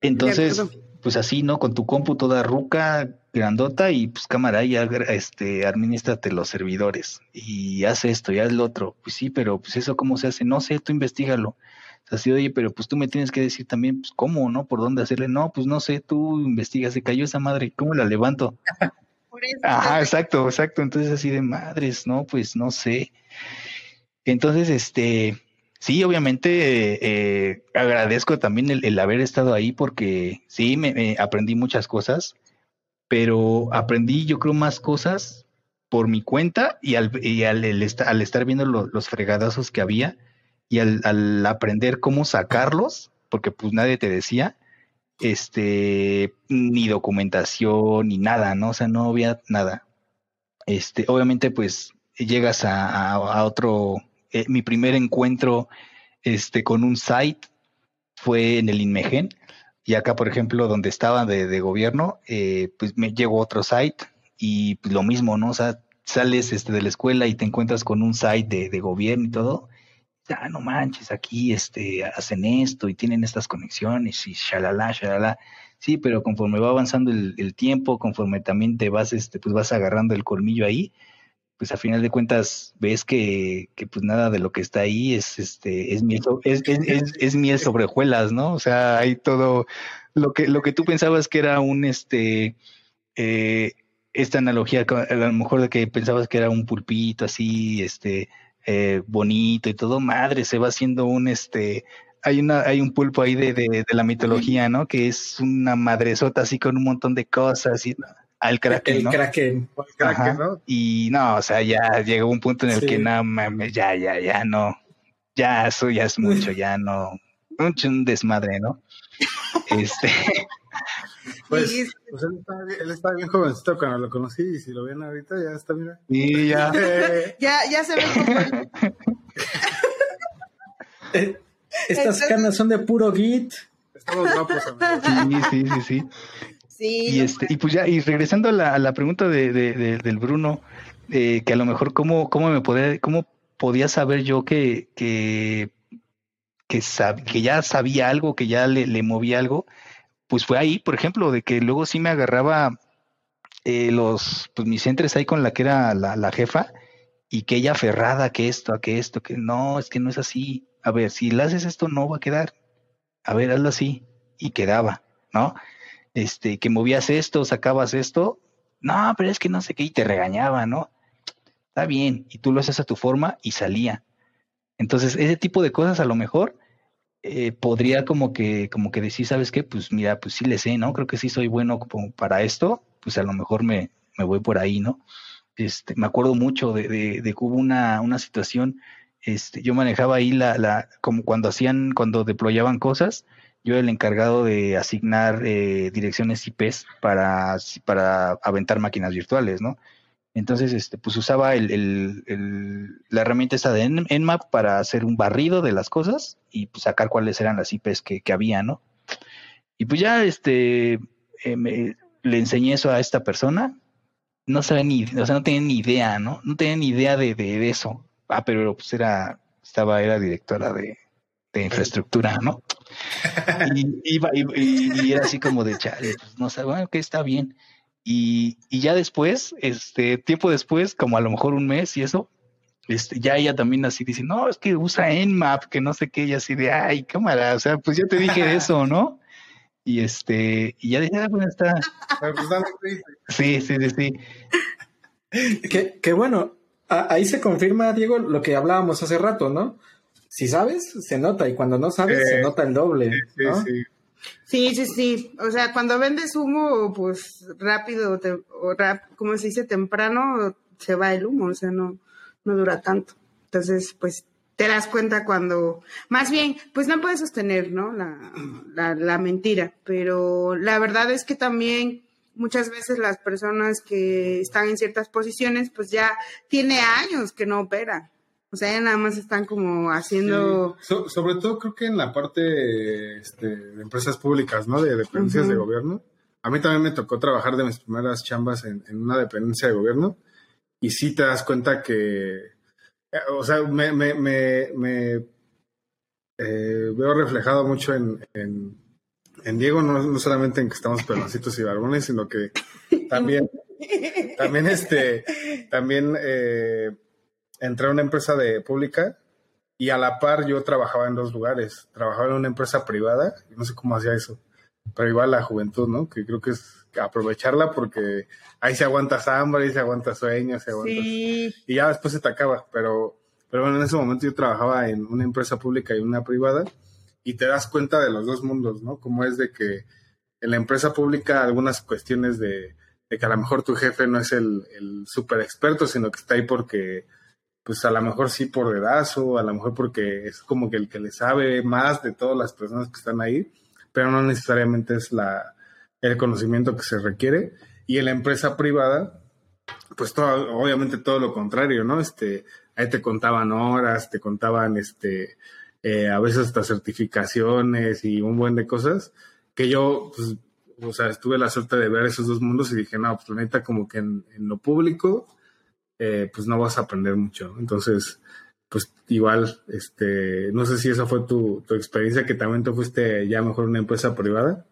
entonces, pues así, ¿no? Con tu compu toda ruca, grandota y pues cámara, ya este, administrate los servidores y haz esto y haz lo otro. Pues sí, pero pues eso cómo se hace, no sé, tú investigalo. Así, oye, pero pues tú me tienes que decir también, pues cómo, ¿no? ¿Por dónde hacerle? No, pues no sé, tú investigas, se cayó esa madre, ¿cómo la levanto? Ajá, exacto, exacto. Entonces así de madres, ¿no? Pues no sé. Entonces, este, Sí, obviamente eh, agradezco también el, haber estado ahí porque sí, me, aprendí muchas cosas, pero aprendí yo creo más cosas por mi cuenta y al, al, estar viendo los fregadazos que había y al, aprender cómo sacarlos, porque pues nadie te decía, este, ni documentación, ni nada, ¿no? O sea, no había nada. Este, obviamente pues llegas a otro eh, mi primer encuentro este, con un site fue en el Inmegen. Y acá, por ejemplo, donde estaba de, gobierno, eh, pues me llegó otro site y pues, lo mismo, ¿no? O sea, sales este, de la escuela y te encuentras con un site de, gobierno y todo. Ah, no manches, aquí este, hacen esto y tienen estas conexiones y shalala, shalala. Sí, pero conforme va avanzando el, el, tiempo, conforme también te vas, este, pues vas agarrando el colmillo ahí, pues a final de cuentas ves que, que, pues nada de lo que está ahí es este es miel, es, es, es, miel sobre hojuelas, ¿no? O sea, hay todo lo que lo que tú pensabas que era un este eh, esta analogía a lo mejor de que pensabas que era un pulpito así este eh, bonito y todo madre se va haciendo un este hay una hay un pulpo ahí de, de, de la mitología, ¿no? Que es una madresota así con un montón de cosas y al Kraken, el ¿no? Kraken. ¿no? Y no, o sea, ya llegó un punto en el que no mames, ya, ya, ya no. Ya, eso ya es mucho, ya no. Mucho un desmadre, ¿no? este. Pues, pues él, estaba, él, estaba, bien jovencito cuando lo conocí y si lo ven ahorita ya está, mira. Y ya. ya, ya se ve como... Estas canas son de puro git. Estamos guapos, amigos. Sí, sí, sí, sí. Y, este, y pues ya, y regresando a la, a la pregunta de, de, del Bruno, eh, que a lo mejor cómo, cómo me podía, cómo podía saber yo que, que, que, que ya sabía algo, que ya le, le movía algo, pues fue ahí, por ejemplo, de que luego sí me agarraba eh, los, pues mis entres ahí con la que era la, la jefa, y que ella aferrada que esto, a que esto, que no, es que no es así. A ver, si le haces esto no va a quedar. A ver, hazlo así. Y quedaba, ¿no? Este, que movías esto, sacabas esto, no, pero es que no sé qué, y te regañaba, ¿no? Está bien, y tú lo haces a tu forma y salía. Entonces, ese tipo de cosas a lo mejor eh, podría como que, como que decir, ¿sabes qué? Pues mira, pues sí le sé, ¿no? Creo que sí soy bueno para esto, pues a lo mejor me, me voy por ahí, ¿no? Este, me acuerdo mucho de, de, de que hubo una, una situación, este, yo manejaba ahí la, la, como cuando hacían, cuando deployaban cosas, yo era el encargado de asignar eh, direcciones IPs para, para aventar máquinas virtuales, ¿no? Entonces, este, pues usaba el, el, la herramienta esta de Nmap para hacer un barrido de las cosas y pues, sacar cuáles eran las IPs que, que había, ¿no? Y pues ya este, eh, le enseñé eso a esta persona. No sabía ni, o sea, no tenía ni idea, ¿no? No tenía ni idea de, de, eso. Ah, pero pues era, estaba, era directora de, de infraestructura, ¿no? Y, iba, y, era así como de, chale, pues no sé, bueno, que está bien. Y, y, ya después, este, tiempo después, como a lo mejor un mes y eso, este, ya ella también así dice, no, es que usa Nmap, que no sé qué, y así de, ay, cámara, o sea, pues ya te dije eso, ¿no? Y este, y ya dije, ah, bueno, está. Pues sí, sí, sí, sí. Que, que bueno, ahí se confirma, Diego, lo que hablábamos hace rato, ¿no? Si sabes, se nota, y cuando no sabes, se nota el doble. Sí, ¿no? sí, sí. Sí, sí, O sea, cuando vendes humo, pues rápido, o rap, como se dice, temprano, se va el humo. O sea, no, no dura tanto. Entonces, pues te das cuenta cuando, más bien, pues no puedes sostener, ¿no? La, la, mentira, pero la verdad es que también muchas veces las personas que están en ciertas posiciones, pues ya tiene años que no operan. O sea, nada más están como haciendo... sobre todo creo que en la parte este, de empresas públicas, ¿no? De dependencias de gobierno. A mí también me tocó trabajar de mis primeras chambas en, en una dependencia de gobierno y sí te das cuenta que o sea, me, me, me, eh, veo reflejado mucho en, en, Diego, no, solamente en que estamos peloncitos y barbones, sino que también, también este, también eh, entré a una empresa de pública y a la par yo trabajaba en dos lugares. Trabajaba en una empresa privada, no sé cómo hacía eso, pero igual la juventud, ¿no? Que creo que es aprovecharla porque ahí se aguantas hambre, ahí se aguanta sueño, se aguanta... Y ya después se te acaba, pero, pero bueno, en ese momento yo trabajaba en una empresa pública y una privada y te das cuenta de los dos mundos, ¿no? Como es de que en la empresa pública algunas cuestiones de, que a lo mejor tu jefe no es el, el súper experto, sino que está ahí porque, pues a lo mejor sí por dedazo, a lo mejor porque es como que el que le sabe más de todas las personas que están ahí, pero no necesariamente es la, el conocimiento que se requiere. Y en la empresa privada, pues todo, obviamente todo lo contrario, ¿no? Este, ahí te contaban horas, te contaban, este, eh, a veces hasta certificaciones y un buen de cosas, que yo, pues, o sea, tuve la suerte de ver esos dos mundos y dije, no, pues la neta, como que en, lo público, eh, pues no vas a aprender mucho. Entonces, pues igual, este, no sé si esa fue tu, tu experiencia, que también te fuiste ya mejor una empresa privada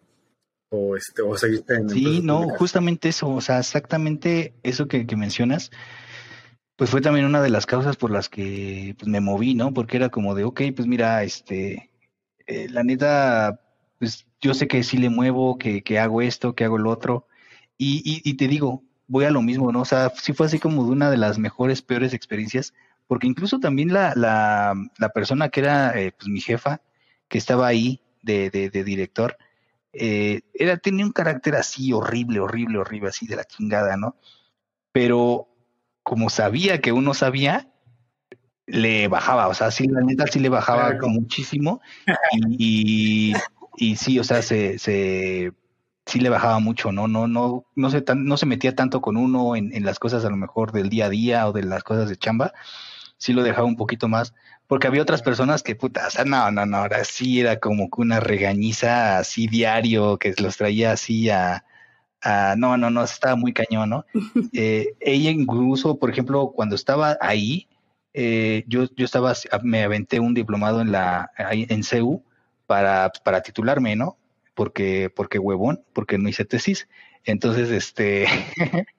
o, este, o seguiste en Sí, no, justamente eso, o sea, exactamente eso que, mencionas, pues fue también una de las causas por las que pues, me moví, ¿no? Porque era como de, ok, pues mira, este, eh, la neta, pues yo sé que sí le muevo, que, que hago esto, que hago lo otro, y, y, y, te digo, voy a lo mismo, ¿no? O sea, sí fue así como de una de las mejores, peores experiencias, porque incluso también la, la, la persona que era eh, pues, mi jefa, que estaba ahí de, de, de director, eh, era, tenía un carácter así horrible, horrible, horrible, así de la chingada, ¿no? Pero como sabía que uno sabía, le bajaba, o sea, sí, la neta sí le bajaba muchísimo y, y, sí, o sea, se, se, sí le bajaba mucho, ¿no? No, no, no se, no se metía tanto con uno en, en las cosas a lo mejor del día a día o de las cosas de chamba, sí lo dejaba un poquito más, porque había otras personas que, puta, o sea, no, no, no, ahora sí era como que una regañiza así diario que los traía así a, no, no, no, estaba muy cañón, ¿no? Eh, ella incluso, por ejemplo, cuando estaba ahí, eh, yo, yo estaba, me aventé un diplomado en la, en CEU para, para titularme, ¿no? Porque, porque huevón, porque no hice tesis. Entonces, este,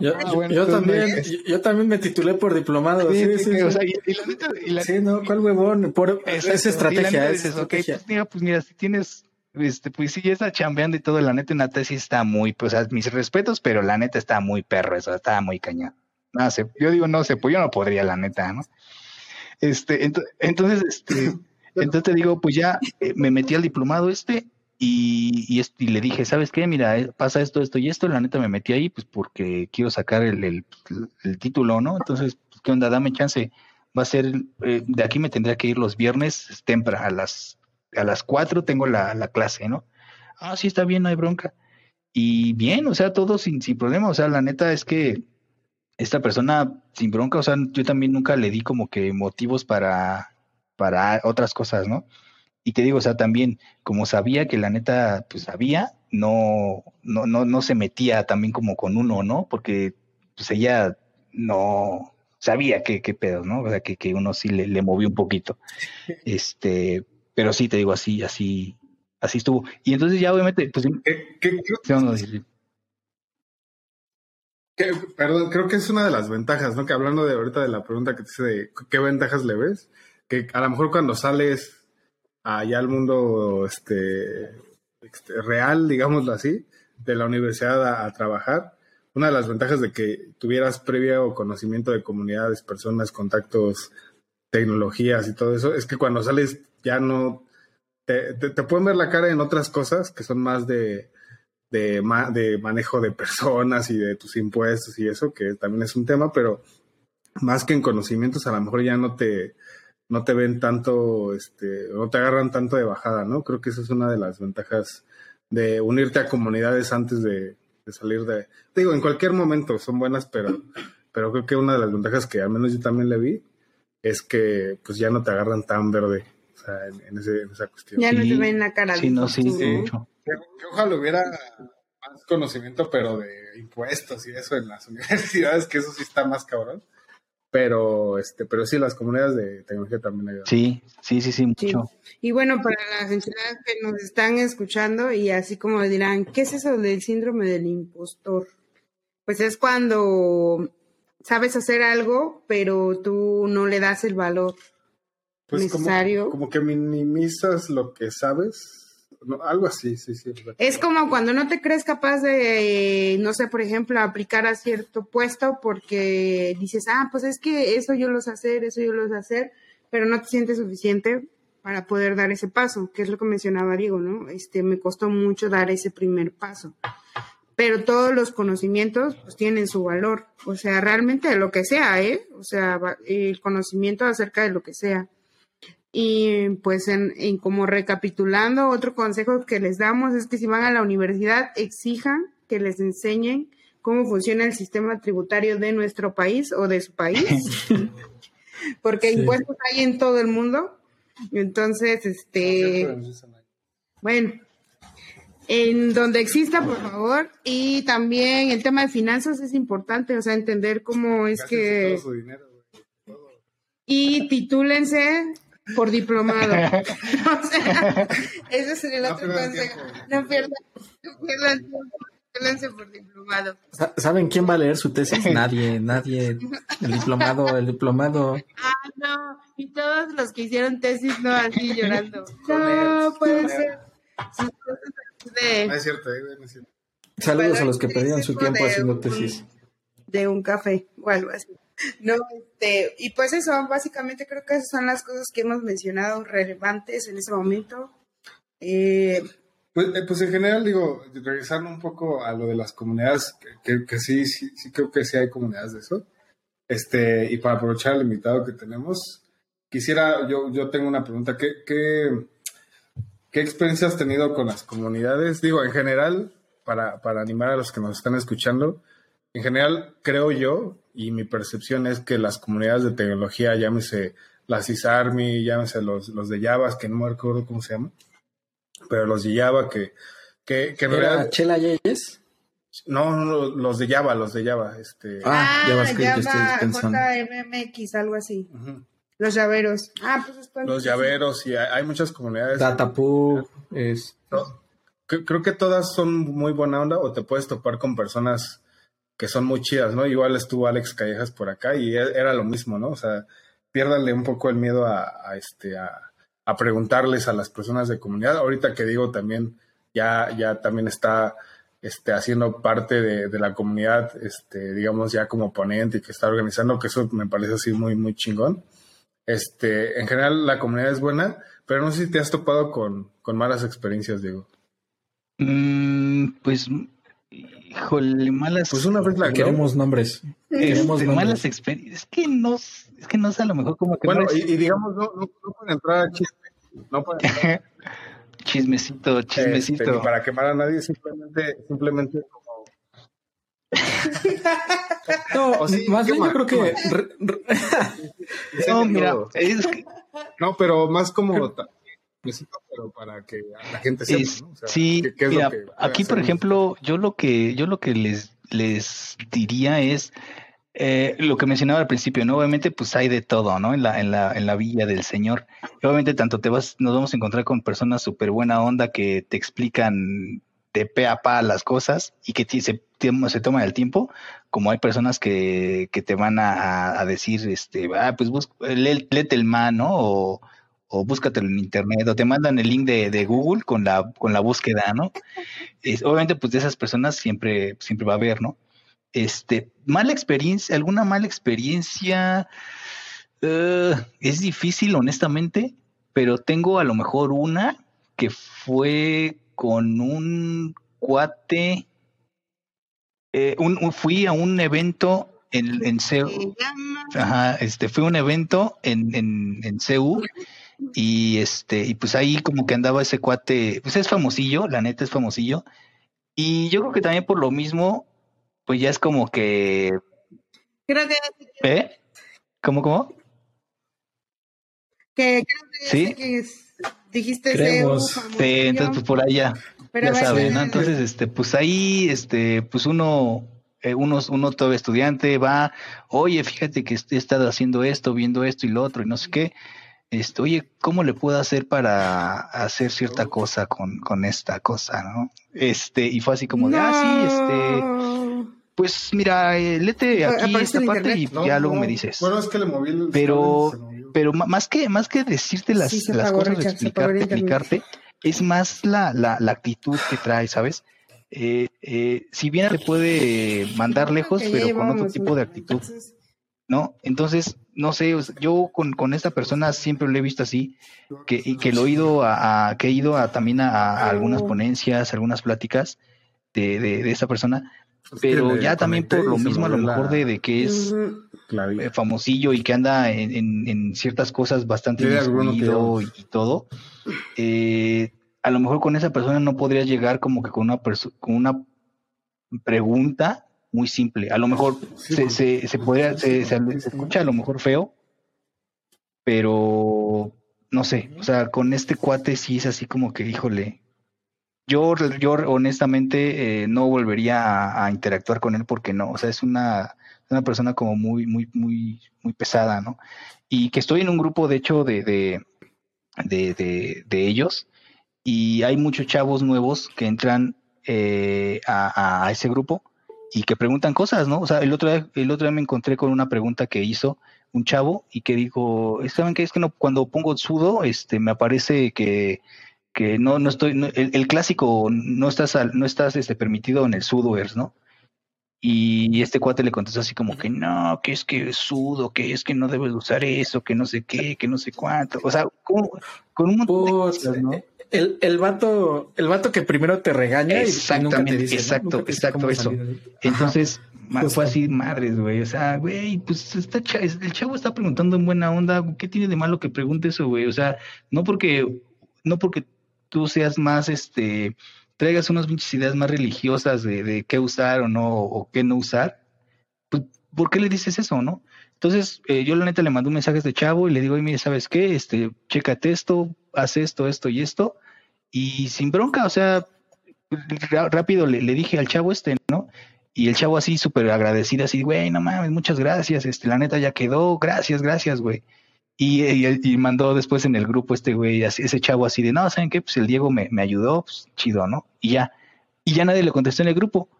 yo, ah, yo también, yo también me titulé por diplomado. Sí, sí, sí, no, ¿cuál huevón? Por esa estrategia. Es, estrategia. Pues mira, pues mira, si tienes, este, pues sí, ya está chambeando y todo, la neta en la tesis está muy, pues mis respetos, pero la neta está muy perro, eso, está muy cañón. No sé, yo digo, no sé, pues yo no podría, la neta, ¿no? Este, entonces, este, entonces te digo, pues ya eh, me metí al diplomado este y, y, le dije, ¿sabes qué? Mira, eh, pasa esto, esto y esto. La neta me metí ahí, pues porque quiero sacar el, el, título, ¿no? Entonces, pues, ¿qué onda? Dame chance. Va a ser, eh, de aquí me tendría que ir los viernes temprano, a las, a las 4 tengo la, la, clase, ¿no? Ah, sí, está bien, no hay bronca. Y bien, o sea, todo sin, sin problema. O sea, la neta es que esta persona sin bronca, o sea, yo también nunca le di como que motivos para, para otras cosas, ¿no? Y te digo, o sea, también, como sabía que la neta, pues sabía, no, no, no, no se metía también como con uno, ¿no? Porque pues ella no sabía qué, qué pedo, ¿no? O sea, que, que uno sí le, le movió un poquito. Este, pero sí, te digo, así, así, así estuvo. Y entonces ya obviamente, pues... ¿Qué, qué, perdón, creo que es una de las ventajas, ¿no? Que hablando de ahorita de la pregunta que te hice de qué ventajas le ves, que a lo mejor cuando sales allá al mundo este, este, real, digámoslo así, de la universidad a, trabajar. Una de las ventajas de que tuvieras previo conocimiento de comunidades, personas, contactos, tecnologías y todo eso, es que cuando sales ya no te, te, pueden ver la cara en otras cosas que son más de, de, de manejo de personas y de tus impuestos y eso, que también es un tema, pero más que en conocimientos, a lo mejor ya no te, no te ven tanto, este, no te agarran tanto de bajada, ¿no? Creo que esa es una de las ventajas de unirte a comunidades antes de, salir de, digo, en cualquier momento son buenas, pero, pero creo que una de las ventajas que al menos yo también le vi es que pues ya no te agarran tan verde, o sea, en, esa cuestión. Ya no te ven la cara. Sí, no, sí, sí. Que ojalá hubiera más conocimiento, pero de impuestos y eso en las universidades, que eso sí está más cabrón. Pero, este, pero sí, las comunidades de tecnología también ayudan. Sí, sí, sí, sí, mucho. Y bueno, para las entidades que nos están escuchando y así como dirán, ¿qué es eso del síndrome del impostor? Pues es cuando sabes hacer algo, pero tú no le das el valor pues necesario. como que minimizas lo que sabes algo así, sí, sí. Es como cuando no te crees capaz de, no sé, por ejemplo, aplicar a cierto puesto porque dices, ah, pues es que eso yo lo sé hacer, eso yo lo sé hacer, pero no te sientes suficiente para poder dar ese paso, que es lo que mencionaba Diego, ¿no? Este, me costó mucho dar ese primer paso. Pero todos los conocimientos pues tienen su valor, o sea, realmente de lo que sea, ¿eh? O sea, el conocimiento acerca de lo que sea. Y pues en, como recapitulando, otro consejo que les damos es que si van a la universidad exijan que les enseñen cómo funciona el sistema tributario de nuestro país o de su país, porque impuestos hay en todo el mundo. Entonces, este, bueno, en donde exista, por favor. Y también el tema de finanzas es importante, o sea, entender cómo es que... y titúlense por diplomado. o sea, ese sería el otro consejo. No pierdan, tiempo, por diplomado. ¿Saben quién va a leer su tesis? Nadie, nadie. El diplomado, el diplomado. Ah, no. Y todos los que hicieron tesis, no, así llorando. No, puede ser. No es cierto, eh, no es cierto. Saludos a los que perdieron su tiempo haciendo tesis. De un café o algo así. No, este, y pues eso, básicamente creo que esas son las cosas que hemos mencionado relevantes en ese momento. Eh, pues, eh, pues, en general, digo, regresando un poco a lo de las comunidades, que, que, sí, sí, sí, creo que sí hay comunidades de eso. Este, y para aprovechar el invitado que tenemos, quisiera, yo, yo tengo una pregunta, ¿qué, qué, qué experiencia has tenido con las comunidades? Digo, en general, para, para animar a los que nos están escuchando, en general, creo yo, y mi percepción es que las comunidades de tecnología, llámese las CISARMI, llámese los, los de Java, que no me acuerdo cómo se llaman, pero los de Java que, que, que en realidad... ¿Chela Yeyes? No, no, los de Java, los de Java. Este... Ah, ah JavaScript, Java, JMMX, algo así. Los llaveros. Ah, pues Los llaveros, y hay, muchas comunidades. Datapub, es... creo que todas son muy buena onda o te puedes topar con personas que son muy chidas, ¿no? Igual estuvo Alex Callejas por acá y e, era lo mismo, ¿no? O sea, piérdale un poco el miedo a, este, a, preguntarles a las personas de comunidad. Ahorita que digo también, ya, ya también está este, haciendo parte de, la comunidad, este, digamos, ya como ponente y que está organizando, que eso me parece así muy, muy chingón. Este, en general la comunidad es buena, pero no sé si te has topado con, con malas experiencias, Diego. Mm, pues Híjole, malas. Pues una vez la queremos nombres. Queremos malas experiencias. Es que no, es que no sé a lo mejor como que. Bueno, y, digamos, no, no, no, pueden entrar a chisme. No pueden entrar. chismecito, chismecito. Este, para quemar a nadie, simplemente, simplemente como. no, más bien yo creo que. no, mira, es que... No, pero más como pero para que la gente sepa, sí, aquí por ejemplo, yo lo que yo lo que les les diría es eh, lo que mencionaba al principio, ¿no? Obviamente, pues hay de todo, ¿no? En la, en la, en la villa del Señor. obviamente, tanto te vas, nos vamos a encontrar con personas súper buena onda que te explican de pe a pa las cosas y que se, se toman el tiempo, como hay personas que, que te van a, a, decir, este, ah, pues busca, léete el man, ¿no? O, o búscatelo en internet, o te mandan el link de, Google con la, con la búsqueda, ¿no? Es, obviamente, pues de esas personas siempre, siempre va a haber, ¿no? Este, mala experiencia, alguna mala experiencia, eh, es difícil, honestamente, pero tengo a lo mejor una que fue con un cuate, eh, un, fui a un evento en, en CEU, ajá, este, fue un evento en, en, en CEU y este, y pues ahí como que andaba ese cuate, pues es famosillo, la neta es famosillo, y yo creo que también por lo mismo, pues ya es como que... Creo que... ¿Eh? ¿Cómo, cómo? Que creo que, ¿Sí? que dijiste Creemos. Sí, entonces pues por allá, Pero ya saben, ¿no? Entonces, este, pues ahí, este, pues uno, eh, uno, uno todavía estudiante va, oye, fíjate que he estado haciendo esto, viendo esto y lo otro y no sé qué, este, oye, ¿cómo le puedo hacer para hacer cierta cosa con, con esta cosa, no? Este, y fue así como de, ah, sí, este, pues mira, eh, lete aquí esta parte internet. y No, ya luego no. me dices. Bueno, es que le moví el Pero- pero más que más que decirte las, Sí, las cosas, explicarte, explicarte, es más la, la, la actitud que trae, ¿sabes? Eh, eh, si bien te puede mandar lejos, pero con otro tipo de actitud, entonces, ¿no? Entonces, no sé, yo con, con esta persona siempre lo he visto así, que, y que lo he ido a, a- que he ido a, también a, a algunas Oh. ponencias, algunas pláticas de, de, de esta persona, pero ya también por lo mismo a lo mejor de, de que es eh, famosillo y que anda en, en- en ciertas cosas bastante otro. y, y todo, eh, a lo mejor con esa persona no podrías llegar como que con una, con una pregunta muy simple. A lo mejor Sí, se, se, se podría, se, se- se escucha a lo mejor feo, pero no sé, o sea, con este cuate sí es así como que, híjole, yo, yo honestamente eh, no volvería a, a interactuar con él porque no, o sea, es una, una persona como muy, muy, muy, muy pesada, ¿no? Y que estoy en un grupo, de hecho, de, de, de, de, de ellos, y hay muchos chavos nuevos que entran eh, a, a ese grupo y que preguntan cosas, ¿no? O sea, el otro día, el otro día me encontré con una pregunta que hizo un chavo y que dijo, ¿saben qué? Es que no, cuando pongo sudo, este, me aparece que, que no, no estoy, no- el, el clásico, no estás, al- no estás este, permitido en el sudoers, ¿no? Y este cuate le contestó así como que no, que es que sudo, que es que no debes usar eso, que no sé qué, que no sé cuánto. O sea, como- con un montón de cosas, ¿no? El, el vato, el vato que primero te regaña y nunca te Exactamente, exacto, Nunca te exacto cómo eso. Entonces, justo. fue así, madres, güey. O sea, güey, pues está el chavo está preguntando en buena onda. ¿Qué tiene de malo que pregunte eso, güey? O sea, no porque, no porque tú seas más, este, traigas unas pinches ideas más religiosas de, de qué usar o no, o qué no usar, pues, ¿por qué le dices eso, no? Entonces, eh, yo la neta le mando un mensaje a este chavo y le digo, mire, ¿sabes qué? Este, chécate esto, haz esto, esto y esto. Y sin bronca, o sea, rápido le, dije al chavo este, ¿no? Y el chavo así súper agradecido, así, güey, no mames, muchas gracias, este, la neta ya quedó, gracias, gracias, güey. Y, y, y mandó después en el grupo este güey, ese chavo así de, no, ¿saben qué? Pues el Diego me, me ayudó, pues chido, ¿no? Y ya. Y ya nadie le contestó en el grupo.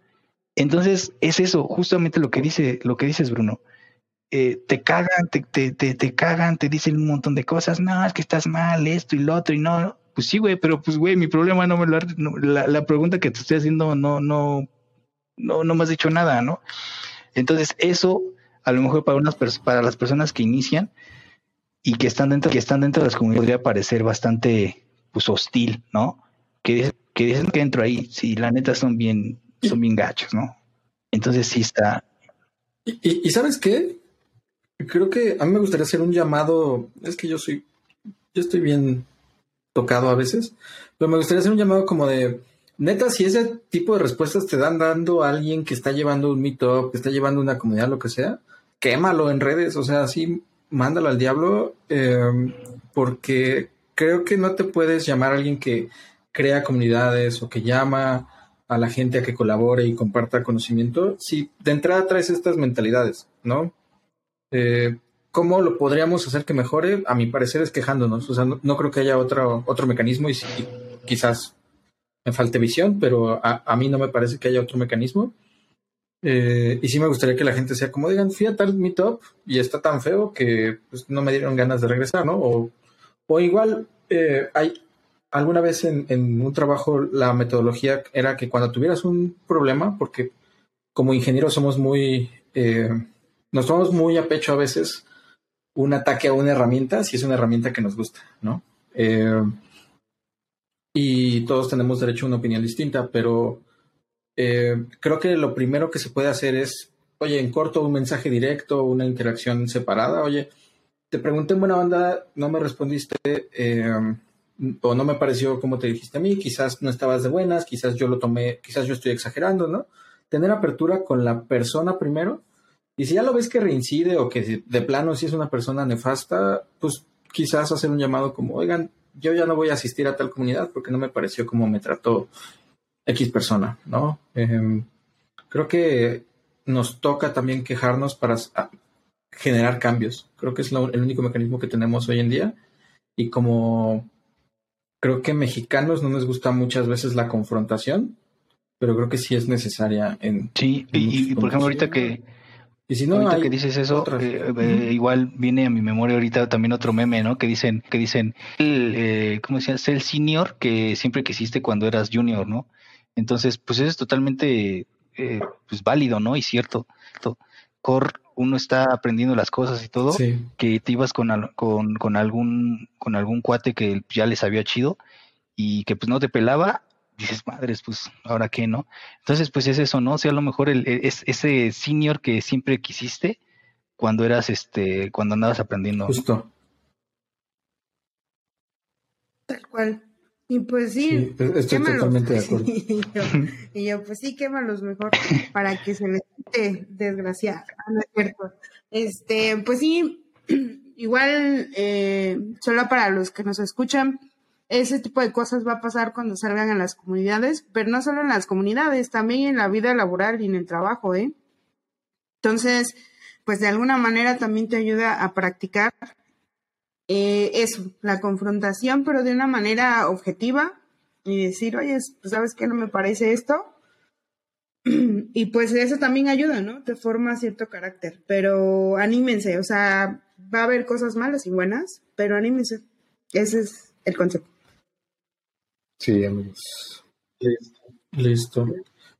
Entonces, es eso, justamente lo que dice, lo que dices, Bruno. Eh, te cagan, te, te, te, cagan, te dicen un montón de cosas, no, es que estás mal, esto y lo otro, y no, pues sí, güey, pero pues, güey, mi problema no me lo, no, la, la pregunta que te estoy haciendo no, no, no, no me has dicho nada, ¿no? Entonces, eso, a lo mejor para unas para las personas que inician y que están dentro, que están dentro de las comunidades, podría parecer bastante pues hostil, ¿no? Que, que dicen que entro ahí, sí, la neta son bien, son bien gachos, ¿no? Entonces sí está, y- y ¿sabes qué? Creo que a mí me gustaría hacer un llamado. Es que yo soy, yo estoy bien tocado a veces, pero me gustaría hacer un llamado como de neta. Si ese tipo de respuestas te dan dando a alguien que está llevando un meetup, que está llevando una comunidad, lo que sea, quémalo en redes. O sea, así mándalo al diablo, eh, porque creo que no te puedes llamar a alguien que crea comunidades o que llama a la gente a que colabore y comparta conocimiento, si de entrada traes estas mentalidades, ¿no? Eh, ¿Cómo lo podríamos hacer que mejore? A mi parecer es quejándonos. O sea, no, no creo que haya otro, otro mecanismo y, quizás me falte visión, pero a, mí no me parece que haya otro mecanismo. Eh, y sí me gustaría que la gente sea como digan, fui a tal meetup y está tan feo que pues, no me dieron ganas de regresar, ¿no? O, o igual eh, hay alguna vez en, en un trabajo la metodología era que cuando tuvieras un problema, porque como ingenieros somos muy, eh, nos tomamos muy a pecho a veces un ataque a una herramienta si es una herramienta que nos gusta, ¿no? Eh, y todos tenemos derecho a una opinión distinta, pero eh, creo que lo primero que se puede hacer es, oye, en corto un mensaje directo, una interacción separada, oye, te pregunté en buena onda, no me respondiste eh, o no me pareció como te dijiste a mí, quizás no estabas de buenas, quizás yo lo tomé, quizás yo estoy exagerando, ¿no? Tener apertura con la persona primero y si ya lo ves que reincide o que de plano si es una persona nefasta, pues quizás hacer un llamado como, oigan, yo ya no voy a asistir a tal comunidad porque no me pareció como me trató X persona, ¿no? Em, creo que nos toca también quejarnos para generar cambios. Creo que es el único mecanismo que tenemos hoy en día. Y como creo que mexicanos no nos gusta muchas veces la confrontación, pero creo que sí es necesaria en... Sí, y, por ejemplo ahorita que... Y si no, ahorita que dices eso, eh, eh, igual viene a mi memoria ahorita también otro meme, ¿no? Que dicen, que dicen, el, eh, ¿cómo decías? El senior que siempre quisiste cuando eras junior, ¿no? Entonces, pues eso es totalmente eh, pues válido, ¿no? Y cierto. Core, uno está aprendiendo las cosas y todo, que te ibas con, con, con, algún, con algún cuate que ya les había chido y que pues no te pelaba, dices, madres, pues ahora qué, ¿no? Entonces, pues es eso, ¿no? O sea, a lo mejor el, es, ese senior que siempre quisiste cuando eras, este, cuando andabas aprendiendo. Justo. Tal cual. Y pues sí, estoy totalmente de acuerdo. Y yo, pues sí, quémalos mejor para que se les quite desgraciado. Ah, no es cierto. Este, pues sí, igual, eh, solo para los que nos escuchan, ese tipo de cosas va a pasar cuando salgan a las comunidades, pero no solo en las comunidades, también en la vida laboral y en el trabajo, ¿eh? Entonces, pues de alguna manera también te ayuda a practicar eh, eso, la confrontación, pero de una manera objetiva y decir, oye, pues, ¿sabes qué no me parece esto? y pues eso también ayuda, ¿no? Te forma cierto carácter, pero anímense, o sea, va a haber cosas malas y buenas, pero anímense. Ese es el concepto. Sí, amigos. Listo.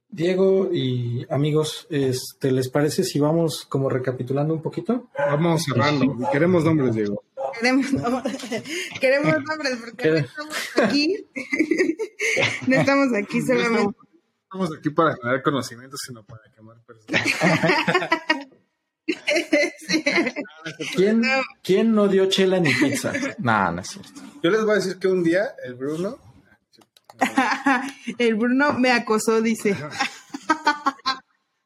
Diego y amigos, este, ¿les parece si vamos como recapitulando un poquito? Vamos cerrando. Queremos nombres, Diego. Queremos, queremos nombres porque no estamos aquí. no estamos aquí solamente. estamos aquí para generar conocimientos, sino para quemar personas. ¿Quién, ¿Quién, no dio chela ni pizza? Nada, no es cierto. Yo les voy a decir que un día el Bruno. el Bruno me acosó, dice.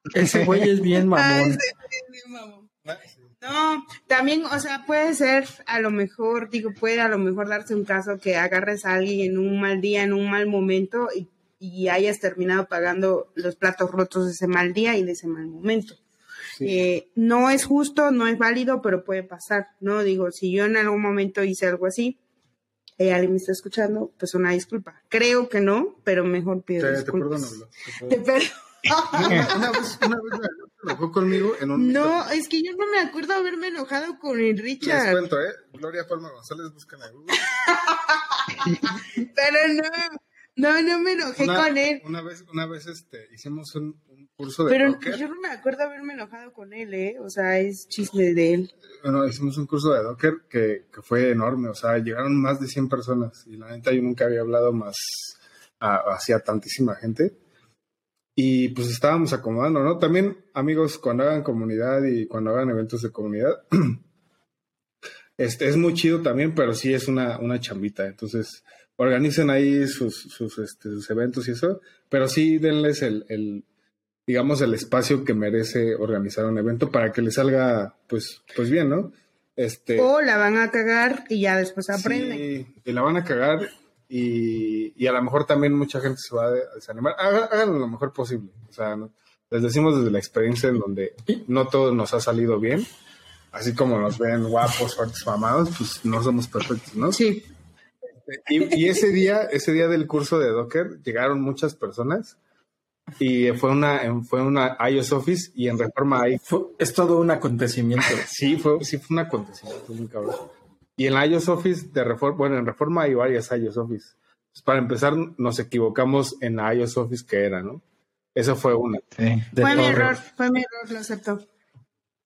Ese güey es bien mamón. No, también, o sea, puede ser a lo mejor, digo, puede a lo mejor darse un caso que agarres a alguien en un mal día, en un mal momento y, hayas terminado pagando los platos rotos de ese mal día y de ese mal momento. Eh, no es justo, no es válido, pero puede pasar, ¿no? Digo, si yo en algún momento hice algo así, eh, alguien me está escuchando, pues una disculpa. Creo que no, pero mejor pido disculpas. Te perdono. una, vez, una vez me enojó conmigo en un. No, es que yo no me acuerdo haberme enojado con el Richard. Les cuento, ¿eh? Gloria Palma González, buscan a Google. Pero no, no, no me enojé con él. Una vez, una vez este, hicimos un, un curso de Pero yo no me acuerdo haberme enojado con él, ¿eh? O sea, es chisme de él. Bueno, hicimos un curso de Docker que, que fue enorme, o sea, llegaron más de 100 personas y la neta yo nunca había hablado más hacia tantísima gente y pues estábamos acomodando, ¿no? También, amigos, cuando hagan comunidad y cuando hagan eventos de comunidad, este, es muy chido también, pero sí es una, una chambita. Entonces, organicen ahí sus, sus, este, sus eventos y eso, pero sí denles el, el, digamos, el espacio que merece organizar un evento para que les salga, pues, pues bien, ¿no? Este, o la van a cagar y ya después aprenden. Sí, y la van a cagar y, a lo mejor también mucha gente se va a desanimar. Hagan, lo mejor posible. O sea, les decimos desde la experiencia en donde no todo nos ha salido bien, así como nos ven guapos, fuertes, mamados, pues no somos perfectos, ¿no? Sí. Y, y, ese día, ese día del curso de Docker, llegaron muchas personas y fue una, fue una iOS Office y en Reforma hay... es todo un acontecimiento. sí, fue, sí fue un acontecimiento, muy cabrón. Y en la iOS Office de Reforma, bueno, en Reforma hay varias iOS Office. Pues para empezar, nos equivocamos en la iOS Office que era, ¿no? Eso fue una. fue mi error, fue mi error, lo acepto.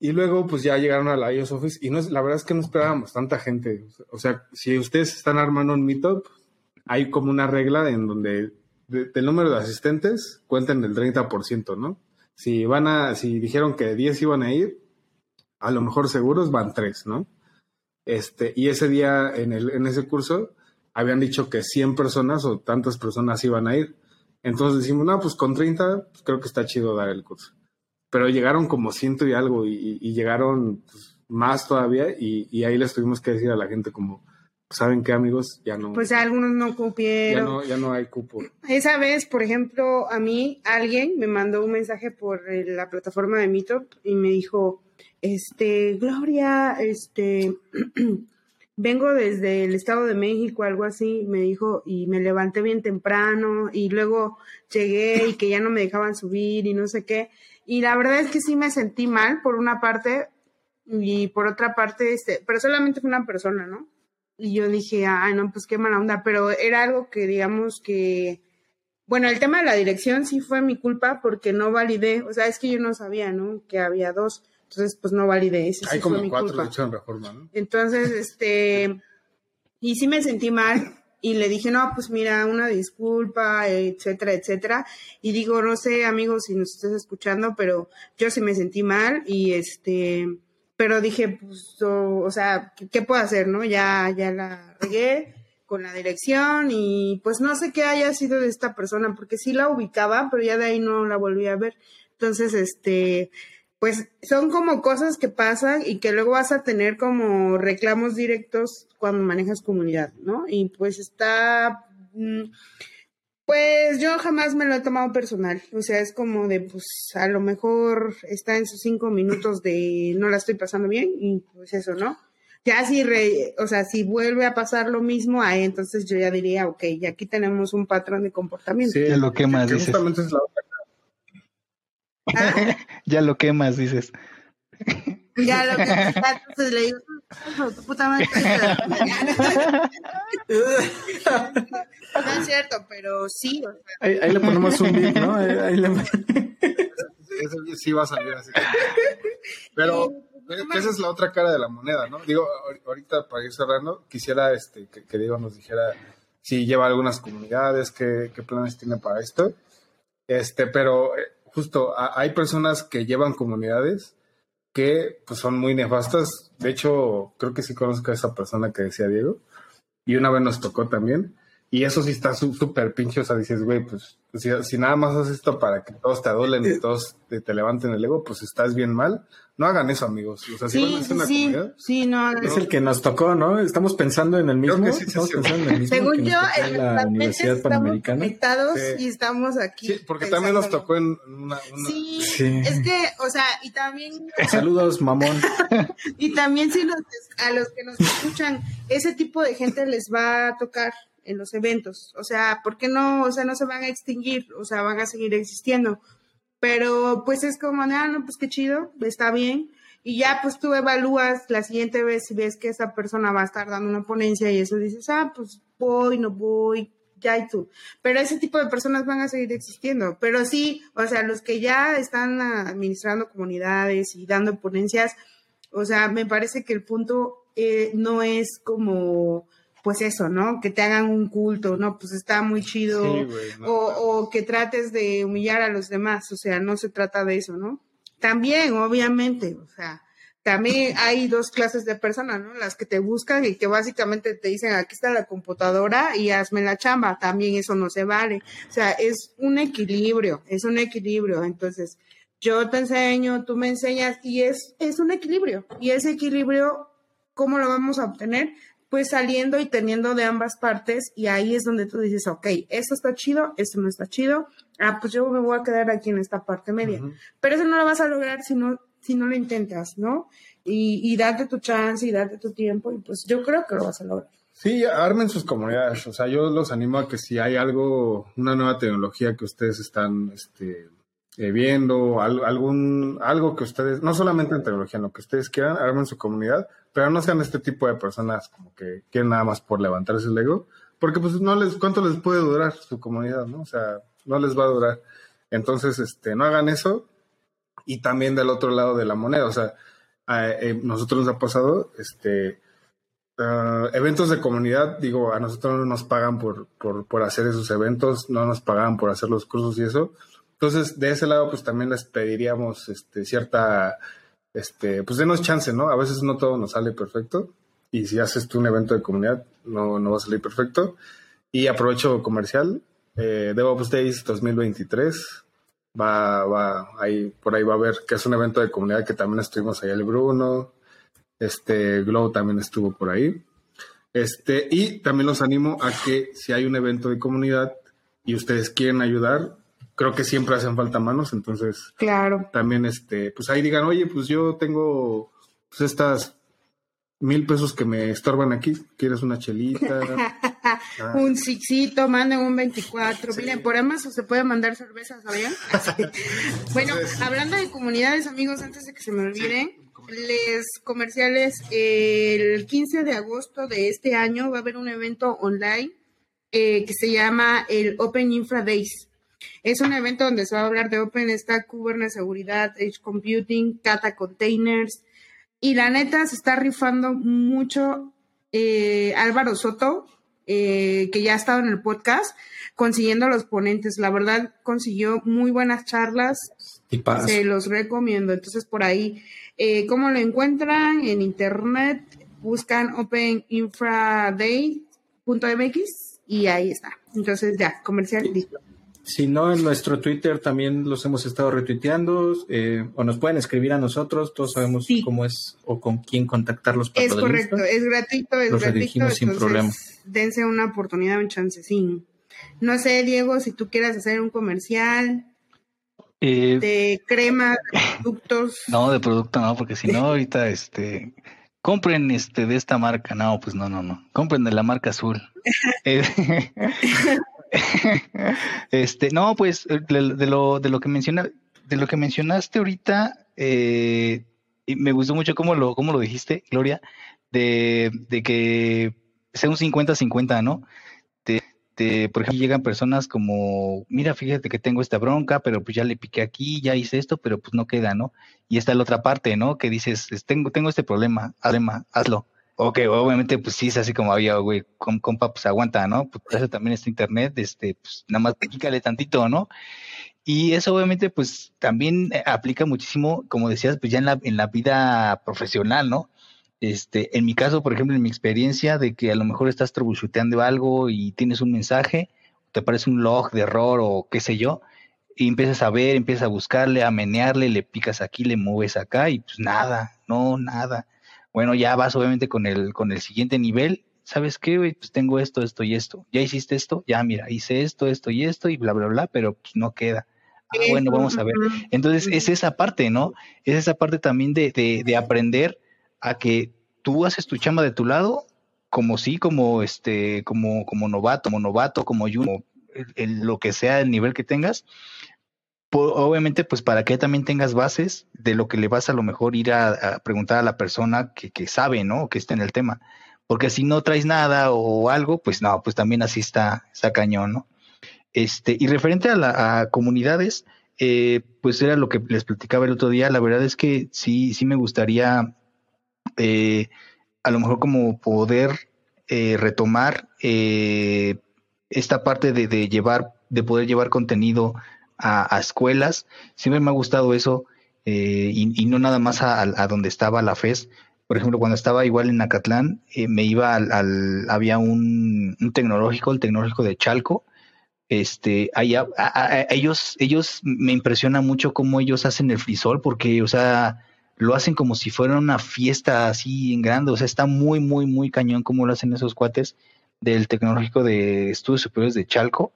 Y luego, pues ya llegaron a la iOS Office y no es, la verdad es que no esperábamos tanta gente. O sea, si ustedes están armando un meetup, hay como una regla en donde del número de asistentes, cuenten el 30%, ¿no? Si van a, si dijeron que 10 iban a ir, a lo mejor seguros van 3, ¿no? Este, y ese día en, el, en ese curso habían dicho que 100 personas o tantas personas iban a ir. Entonces decimos, no, pues con 30 pues creo que está chido dar el curso. Pero llegaron como ciento y algo y, llegaron pues, más todavía y, y, ahí les tuvimos que decir a la gente como, ¿saben qué amigos? Ya no. Pues algunos no cupieron. Ya no, ya no hay cupo. Esa vez, por ejemplo, a mí alguien me mandó un mensaje por la plataforma de Meetup y me dijo, este, Gloria, este, vengo desde el Estado de México, algo así, me dijo, y me levanté bien temprano y luego llegué y que ya no me dejaban subir y no sé qué. Y la verdad es que sí me sentí mal por una parte y por otra parte, este, pero solamente fue una persona, ¿no? Y yo dije, ay, no, pues qué mala onda, pero era algo que digamos que, bueno, el tema de la dirección sí fue mi culpa porque no validé, o sea, es que yo no sabía, ¿no? Que había dos, entonces pues no validé. Ese Hay como cuatro de en reforma, ¿no? Entonces, este, y sí me sentí mal y le dije, no, pues mira, una disculpa, etcétera, etcétera. Y digo, no sé, amigos, si nos estás escuchando, pero yo sí me sentí mal y este, pero dije, pues, o, sea, ¿qué, puedo hacer, no? Ya, ya la regué con la dirección y pues no sé qué haya sido de esta persona, porque sí la ubicaba, pero ya de ahí no la volví a ver. Entonces, este, pues son como cosas que pasan y que luego vas a tener como reclamos directos cuando manejas comunidad, ¿no? Y pues está, mm, pues yo jamás me lo he tomado personal, o sea, es como de, pues a lo mejor está en sus cinco minutos de no la estoy pasando bien y pues eso, ¿no? Ya si, o sea, si vuelve a pasar lo mismo, ahí entonces yo ya diría, ok, y aquí tenemos un patrón de comportamiento. Sí, lo que más dices. Justamente es la otra ya lo quemas, dices. Ya lo quemas, entonces le digo, tu puta madre. no es cierto, pero sí. ahí, le ponemos un beat, ¿no? Ahí, le... Eso sí va a salir así. Pero esa es la otra cara de la moneda, ¿no? Digo, ahorita para ir cerrando, quisiera este, que, que Diego nos dijera si lleva algunas comunidades, qué, qué planes tiene para esto. Este, pero justo hay personas que llevan comunidades que pues, son muy nefastas. De hecho, creo que sí conozco a esa persona que decía Diego. Y una vez nos tocó también. Y eso sí está súper pinche. O sea, dices, güey, pues si, nada más haces esto para que todos te adulen y eh. todos te, levanten el ego, pues estás bien mal. No hagan eso, amigos. O sea, si sí, van a hacer una sí, comunidad, sí, no, Es el que nos tocó, ¿no? Estamos pensando en el mismo. estamos pensando en el mismo. Según yo, en la Universidad Panamericana. conectados y estamos aquí. Sí, porque también nos tocó en una. Sí, es que, o sea, y también. Saludos, mamón. y también, si los, a los que nos escuchan, ese tipo de gente les va a tocar en los eventos. O sea, ¿por qué no? O sea, no se van a extinguir, o sea, van a seguir existiendo. Pero pues es como, ah, no, pues qué chido, está bien. Y ya pues tú evalúas la siguiente vez si ves que esa persona va a estar dando una ponencia y eso dices, ah, pues voy, no voy, ya y tú. Pero ese tipo de personas van a seguir existiendo. Pero sí, o sea, los que ya están administrando comunidades y dando ponencias, o sea, me parece que el punto eh, no es como pues eso, ¿no? Que te hagan un culto, ¿no? Pues está muy chido. o, o que trates de humillar a los demás, o sea, no se trata de eso, ¿no? También, obviamente, o sea, también hay dos clases de personas, ¿no? Las que te buscan y que básicamente te dicen, aquí está la computadora y hazme la chamba. También eso no se vale. O sea, es un equilibrio, es un equilibrio. Entonces, yo te enseño, tú me enseñas y es, es un equilibrio. Y ese equilibrio, ¿cómo lo vamos a obtener? Pues saliendo y teniendo de ambas partes y ahí es donde tú dices, ok, esto está chido, esto no está chido, ah, pues yo me voy a quedar aquí en esta parte media. Pero eso no lo vas a lograr si no, si no lo intentas, ¿no? Y, y darte tu chance y darte tu tiempo y pues yo creo que lo vas a lograr. Sí, armen sus comunidades. O sea, yo los animo a que si hay algo, una nueva tecnología que ustedes están este, eh, viendo, algún, algo que ustedes, no solamente en tecnología, en lo que ustedes quieran, armen su comunidad, pero no sean este tipo de personas como que quieren nada más por levantarse el ego, porque pues no les, ¿cuánto les puede durar su comunidad, no? O sea, no les va a durar. Entonces, este, no hagan eso. Y también del otro lado de la moneda, o sea, a, eh, nosotros nos ha pasado, este, ah, eventos de comunidad, digo, a nosotros no nos pagan por, por, por hacer esos eventos, no nos pagan por hacer los cursos y eso. Entonces, de ese lado, pues también les pediríamos este, cierta, este, pues denos chance, ¿no? A veces no todo nos sale perfecto. Y si haces tú un evento de comunidad, no, no va a salir perfecto. Y aprovecho comercial, eh, DevOps Days 2023. Va, va, ahí, por ahí va a haber, que es un evento de comunidad que también estuvimos ahí el Bruno. Este, Glow también estuvo por ahí. Este, y también los animo a que si hay un evento de comunidad y ustedes quieren ayudar, creo que siempre hacen falta manos, entonces claro. también este, pues ahí digan, oye, pues yo tengo pues estas mil pesos que me estorban aquí, ¿quieres una chelita? Ah. un sixito, manden un 24. Miren, por Amazon se puede mandar cerveza, ¿sabían? bueno, hablando de comunidades, amigos, antes de que se me olvide, les comerciales, el 15 de agosto de este año va a haber un evento online eh, que se llama el Open Infra Days. Es un evento donde se va a hablar de OpenStack, Kubernetes, seguridad, Edge Computing, Kata Containers. Y la neta se está rifando mucho eh, Álvaro Soto, eh, que ya ha estado en el podcast, consiguiendo los ponentes. La verdad, consiguió muy buenas charlas. Y se los recomiendo. Entonces, por ahí, eh, ¿cómo lo encuentran? En internet, buscan openinfraday.mx y ahí está. Entonces, ya, comercial listo. Si no, en nuestro Twitter también los hemos estado retuiteando eh, o nos pueden escribir a nosotros, todos sabemos cómo es o con quién contactarlos para Es correcto, es gratuito, es los gratuito. sin problema. Dense una oportunidad, un chancecín. No sé, Diego, si tú quieras hacer un comercial eh, de crema, de productos. No, de producto no, porque si no, ahorita este compren este de esta marca. No, pues no, no, no. Compren de la marca azul. Eh, este, no, pues de, lo, de lo que menciona, de lo que mencionaste ahorita, eh, y me gustó mucho cómo lo, cómo lo dijiste, Gloria, de, de que sea un 50-50, ¿no? De, por ejemplo, llegan personas como, mira, fíjate que tengo esta bronca, pero pues ya le piqué aquí, ya hice esto, pero pues no queda, ¿no? Y está la otra parte, ¿no? Que dices, tengo, tengo este problema, problema, hazlo. Ok, obviamente, pues sí, es así como había, güey, compa, pues aguanta, ¿no? Pues eso también está internet, este, pues nada más pícale tantito, ¿no? Y eso obviamente, pues también eh, aplica muchísimo, como decías, pues ya en la, en la vida profesional, ¿no? Este, en mi caso, por ejemplo, en mi experiencia de que a lo mejor estás troubleshooteando algo y tienes un mensaje, te aparece un log de error o qué sé yo, y empiezas a ver, empiezas a buscarle, a menearle, le picas aquí, le mueves acá y pues nada, no, nada. Bueno, ya vas obviamente con el, con el siguiente nivel. ¿Sabes qué, Pues tengo esto, esto y esto. Ya hiciste esto, ya mira, hice esto, esto y esto y bla, bla, bla, pero pues no queda. Ah, bueno, vamos a ver. Entonces, es esa parte, ¿no? Es esa parte también de, de, de aprender a que tú haces tu chamba de tu lado, como sí, como este, como, como novato, como novato, como yo, lo que sea el nivel que tengas, obviamente, pues para que también tengas bases de lo que le vas a lo mejor ir a, preguntar a la persona que, que, sabe, ¿no? Que está en el tema. Porque si no traes nada o algo, pues no, pues también así está, está cañón, ¿no? Este, y referente a, la, comunidades, eh, pues era lo que les platicaba el otro día. La verdad es que sí, sí me gustaría eh, a lo mejor como poder eh, retomar esta parte de, de llevar, de poder llevar contenido a, escuelas. Siempre me ha gustado eso eh, y, no nada más a, donde estaba la FES. Por ejemplo, cuando estaba igual en Acatlán, eh, me iba al, había un, tecnológico, el tecnológico de Chalco. Este, allá, ellos, ellos me impresiona mucho cómo ellos hacen el frisol, porque, o sea, lo hacen como si fuera una fiesta así en grande. O sea, está muy, muy, muy cañón cómo lo hacen esos cuates del tecnológico de estudios superiores de Chalco.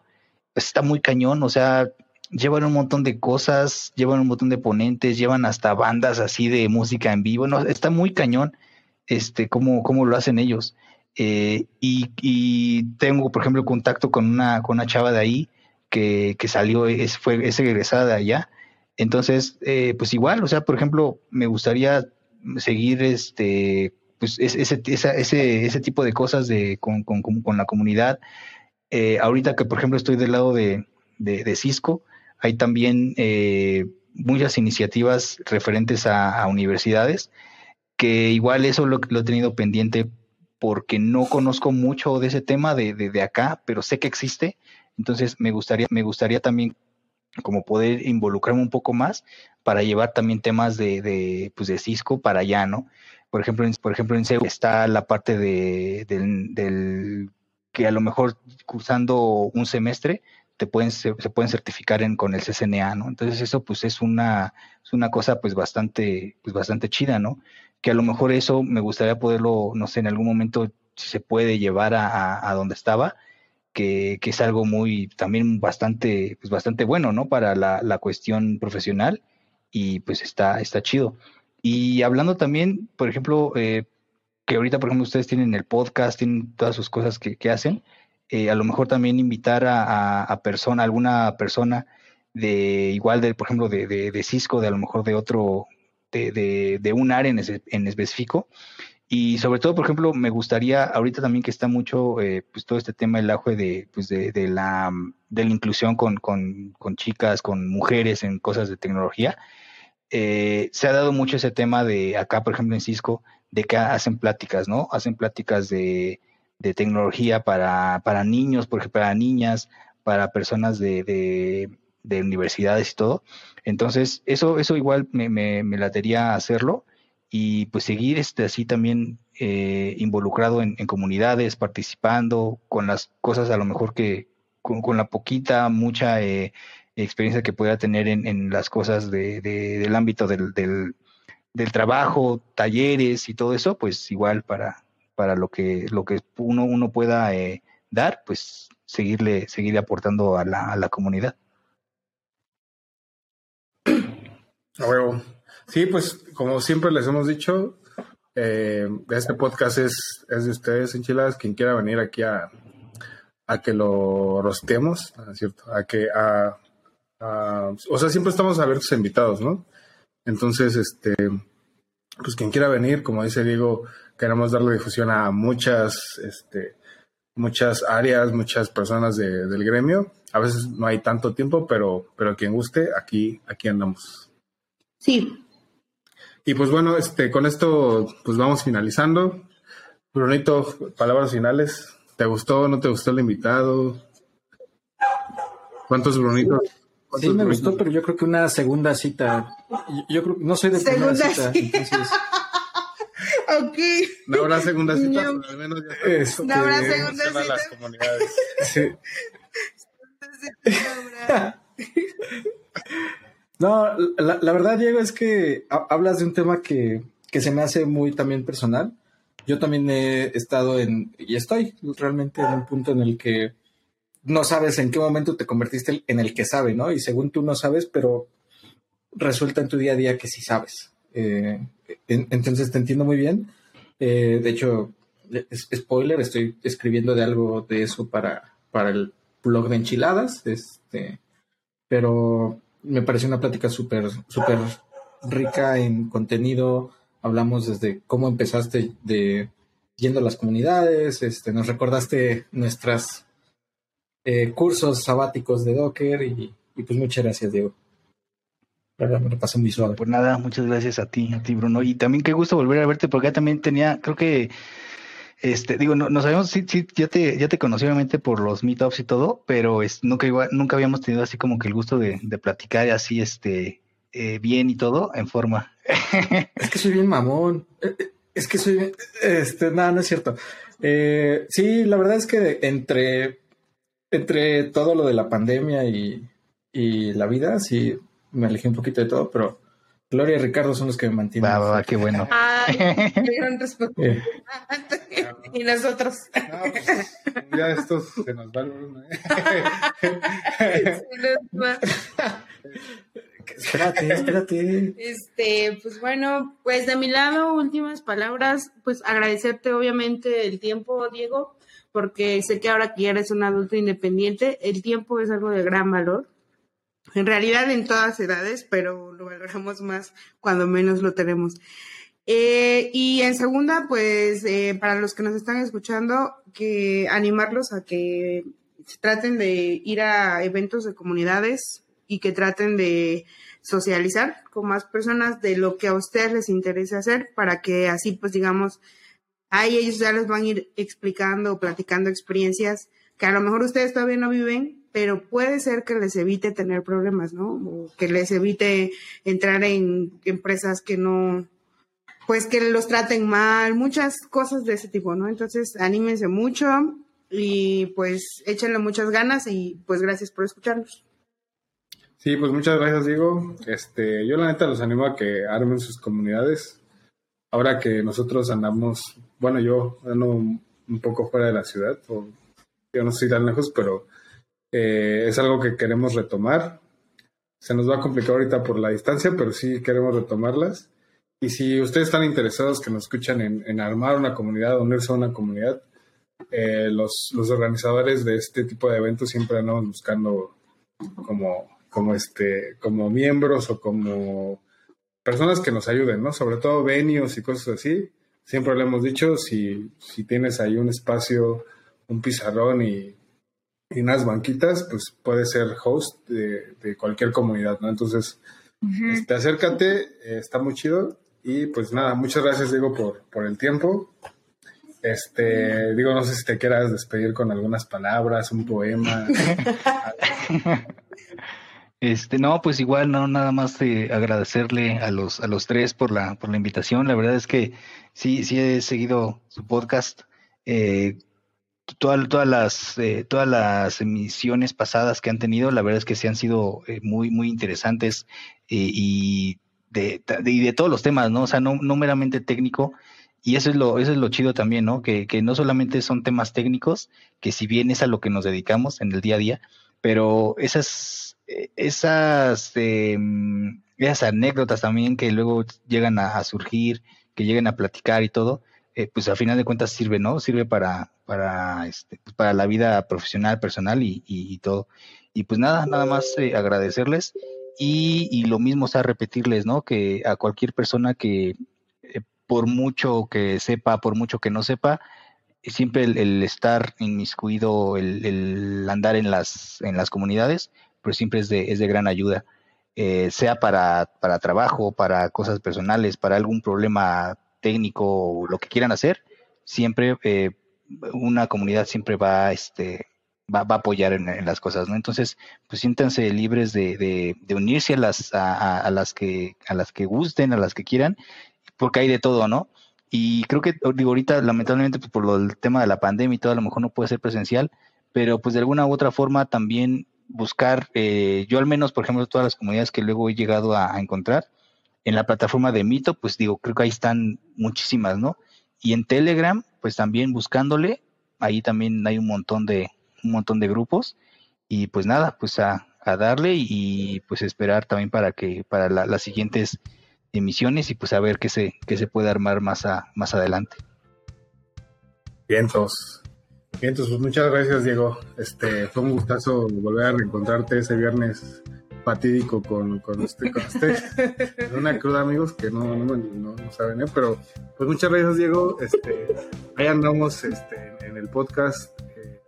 Está muy cañón, o sea, llevan un montón de cosas, llevan un montón de ponentes, llevan hasta bandas así de música en vivo, no, está muy cañón este cómo, cómo lo hacen ellos. Eh, y, tengo, por ejemplo, contacto con una, con una chava de ahí que, que salió, es, fue, es egresada de allá. Entonces, eh, pues igual, o sea, por ejemplo, me gustaría seguir este, pues ese, ese, ese tipo de cosas de, con, con, con la comunidad. Eh, ahorita que, por ejemplo, estoy del lado de, de Cisco, hay también eh, muchas iniciativas referentes a, universidades, que igual eso lo, he tenido pendiente porque no conozco mucho de ese tema de, de, acá, pero sé que existe. Entonces me gustaría, me gustaría también como poder involucrarme un poco más para llevar también temas de, de, pues de Cisco para allá, ¿no? Por ejemplo, en, por ejemplo, en CEU está la parte de, del, del que a lo mejor cursando un semestre te pueden, se, pueden certificar en, con el CCNA, ¿no? Entonces eso pues es una, es una cosa pues bastante, pues bastante chida, ¿no? Que a lo mejor eso me gustaría poderlo, no sé, en algún momento si se puede llevar a, a, donde estaba, que, que, es algo muy, también bastante, pues bastante bueno, ¿no? Para la, la cuestión profesional y pues está, está chido. Y hablando también, por ejemplo, eh, que ahorita, por ejemplo, ustedes tienen el podcast, tienen todas sus cosas que, que hacen, eh, a lo mejor también invitar a, a, persona, alguna persona de igual de, por ejemplo, de, de, de Cisco, de a lo mejor de otro, de, de, un área en, en, específico. Y sobre todo, por ejemplo, me gustaría, ahorita también que está mucho, eh, pues todo este tema del auge de, pues de, de, la, de la inclusión con, con, con chicas, con mujeres en cosas de tecnología, eh, se ha dado mucho ese tema de acá, por ejemplo, en Cisco, de que hacen pláticas, ¿no? Hacen pláticas de, de tecnología para, para niños, por ejemplo, para niñas, para personas de, de, de universidades y todo. Entonces, eso, eso igual me, me, me latería hacerlo y pues seguir este, así también eh, involucrado en, comunidades, participando con las cosas a lo mejor que con, con la poquita, mucha eh, experiencia que pueda tener en, en las cosas de, del ámbito del, del, del, trabajo, talleres y todo eso, pues igual para, para lo que, lo que uno, uno pueda eh, dar, pues seguirle, seguirle aportando a la, a la comunidad. A huevo. Sí, pues como siempre les hemos dicho, eh, este podcast es, es de ustedes, enchiladas, quien quiera venir aquí a, a que lo rosteemos, ¿cierto? A que, a, a, o sea, siempre estamos abiertos a invitados, ¿no? Entonces, este, pues quien quiera venir, como dice Diego, queremos darle difusión a muchas, este, muchas áreas, muchas personas de, del gremio. A veces no hay tanto tiempo, pero, pero quien guste, aquí, aquí andamos. Sí. Y pues bueno, este, con esto, pues vamos finalizando. Brunito, palabras finales. ¿Te gustó? ¿No te gustó el invitado? ¿Cuántos Brunitos? ¿Cuántos sí, me Brunitos? gustó, pero yo creo que una segunda cita. Yo, yo creo no soy de segunda primera cita, cita. entonces. Ok. No habrá segunda cita, No. pero al menos ya está. Este, No habrá segunda cita. las comunidades. sí. No la, la, verdad, Diego, es que ha- hablas de un tema que, que se me hace muy también personal. Yo también he estado en, y estoy realmente en un punto en el que no sabes en qué momento te convertiste en el que sabe, ¿no? Y según tú no sabes, pero resulta en tu día a día que sí sabes. Eh, en- entonces te entiendo muy bien. Eh, de hecho, es- spoiler, estoy escribiendo de algo de eso para, para el blog de enchiladas. Este, pero me pareció una plática súper, súper rica en contenido. Hablamos desde cómo empezaste de yendo a las comunidades, este, nos recordaste nuestros eh, cursos sabáticos de Docker y, pues muchas gracias, Diego. Verdad me lo pasé muy suave. Pues nada, muchas gracias a ti, a ti, Bruno. Y también qué gusto volver a verte, porque ya también tenía, creo que este, digo, no, no sabemos, sí, sí, ya te, ya te conocí obviamente por los meetups y todo, pero es, nunca, igual, nunca habíamos tenido así como que el gusto de, de platicar así, este, eh, bien y todo, en forma. es que soy bien mamón. Es que soy este, nada, no es cierto. Eh, sí, la verdad es que entre, entre todo lo de la pandemia y, y la vida, sí, me alejé un poquito de todo, pero Gloria y Ricardo son los que me mantienen. Va, va, va, qué bueno. Ay, qué. Eh, y nosotros. No, pues, ya esto se nos va el Bruno, ¿eh? Se nos va. espérate, espérate. Este, pues bueno, pues de mi lado, últimas palabras, pues agradecerte obviamente el tiempo, Diego, porque sé que ahora que ya eres un adulto independiente, el tiempo es algo de gran valor. En realidad en todas edades, pero lo valoramos más cuando menos lo tenemos. Eh, y en segunda, pues eh, para los que nos están escuchando, que animarlos a que traten de ir a eventos de comunidades y que traten de socializar con más personas de lo que a ustedes les interese hacer para que así, pues digamos, ahí ellos ya les van a ir explicando o platicando experiencias que a lo mejor ustedes todavía no viven, pero puede ser que les evite tener problemas, ¿no? O que les evite entrar en empresas que no, pues que los traten mal, muchas cosas de ese tipo, ¿no? Entonces, anímense mucho y pues échenle muchas ganas y pues gracias por escucharnos. Sí, pues muchas gracias, Diego. Este, yo la neta los animo a que armen sus comunidades. Ahora que nosotros andamos, bueno, yo ando un poco fuera de la ciudad, yo no estoy tan lejos, pero eh, es algo que queremos retomar. Se nos va a complicar ahorita por la distancia, pero sí queremos retomarlas. Y si ustedes están interesados que nos escuchan en, armar una comunidad, unirse a una comunidad, eh, los, los, organizadores de este tipo de eventos siempre andamos buscando como, como, este, como miembros o como personas que nos ayuden, ¿no? Sobre todo venios y cosas así. Siempre le hemos dicho, si, si tienes ahí un espacio, un pizarrón y, y unas banquitas, pues puedes ser host de, cualquier comunidad, ¿no? Entonces, este, acércate, eh, está muy chido y pues nada, muchas gracias, Diego, por, por el tiempo. Este, digo, no sé si te quieras despedir con algunas palabras, un poema. Este, no, pues igual, no, nada más de agradecerle a los, a los tres por la, por la invitación. La verdad es que sí, sí he seguido su podcast. Eh, todas, todas las, eh, todas las emisiones pasadas que han tenido, la verdad es que sí han sido eh, muy, muy interesantes y de, de, todos los temas, ¿no? O sea, no, no meramente técnico. Y eso es lo, eso es lo chido también, ¿no? Que, que no solamente son temas técnicos, que si bien es a lo que nos dedicamos en el día a día, pero esas, esas, em, esas anécdotas también que luego llegan a, surgir, que llegan a platicar y todo, eh, pues a final de cuentas sirve, ¿no? Sirve para, para, este, pues, para la vida profesional, personal y, y, todo. Y pues nada, nada más eh, agradecerles y, lo mismo, sea, repetirles, ¿no? Que a cualquier persona que, eh, por mucho que sepa, por mucho que no sepa, siempre el, estar inmiscuido, el, el, andar en las, en las comunidades, pues siempre es de, es de gran ayuda. Sea para, para trabajo, para cosas personales, para algún problema técnico, lo que quieran hacer, siempre eh, una comunidad siempre va, este, va, va a apoyar en, las cosas, ¿no? Entonces, pues siéntanse libres de, de, unirse a las, a, las que, a las que gusten, a las que quieran, porque hay de todo, ¿no? Y creo que, digo, ahorita, lamentablemente, pues, por lo, el tema de la pandemia y todo, a lo mejor no puede ser presencial, pero pues de alguna u otra forma también buscar, eh, yo al menos, por ejemplo, todas las comunidades que luego he llegado a, encontrar, en la plataforma de Mito, pues digo, creo que ahí están muchísimas, ¿no? Y en Telegram, pues también buscándole, ahí también hay un montón de, un montón de grupos y pues nada, pues a, darle y, pues esperar también para que para las siguientes emisiones y pues a ver qué se, qué se puede armar más, a, más adelante. Vientos. Vientos, pues muchas gracias Diego. Este fue un gustazo volver a reencontrarte ese viernes fatídico con, con usted, con usted. una cruda amigos que no, no, no, saben, ¿eh? pero pues muchas gracias Diego. Este, ahí andamos este, en el podcast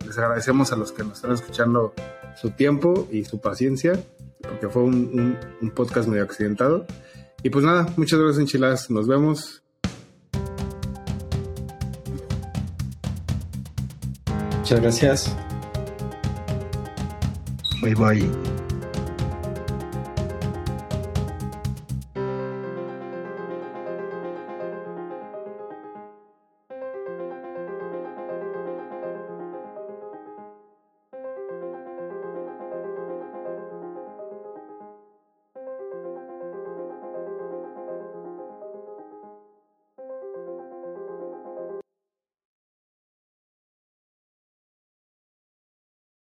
les agradecemos a los que nos están escuchando su tiempo y su paciencia, porque fue un, podcast medio accidentado. Y pues nada, muchas gracias enchiladas, nos vemos. Muchas gracias. Bye bye.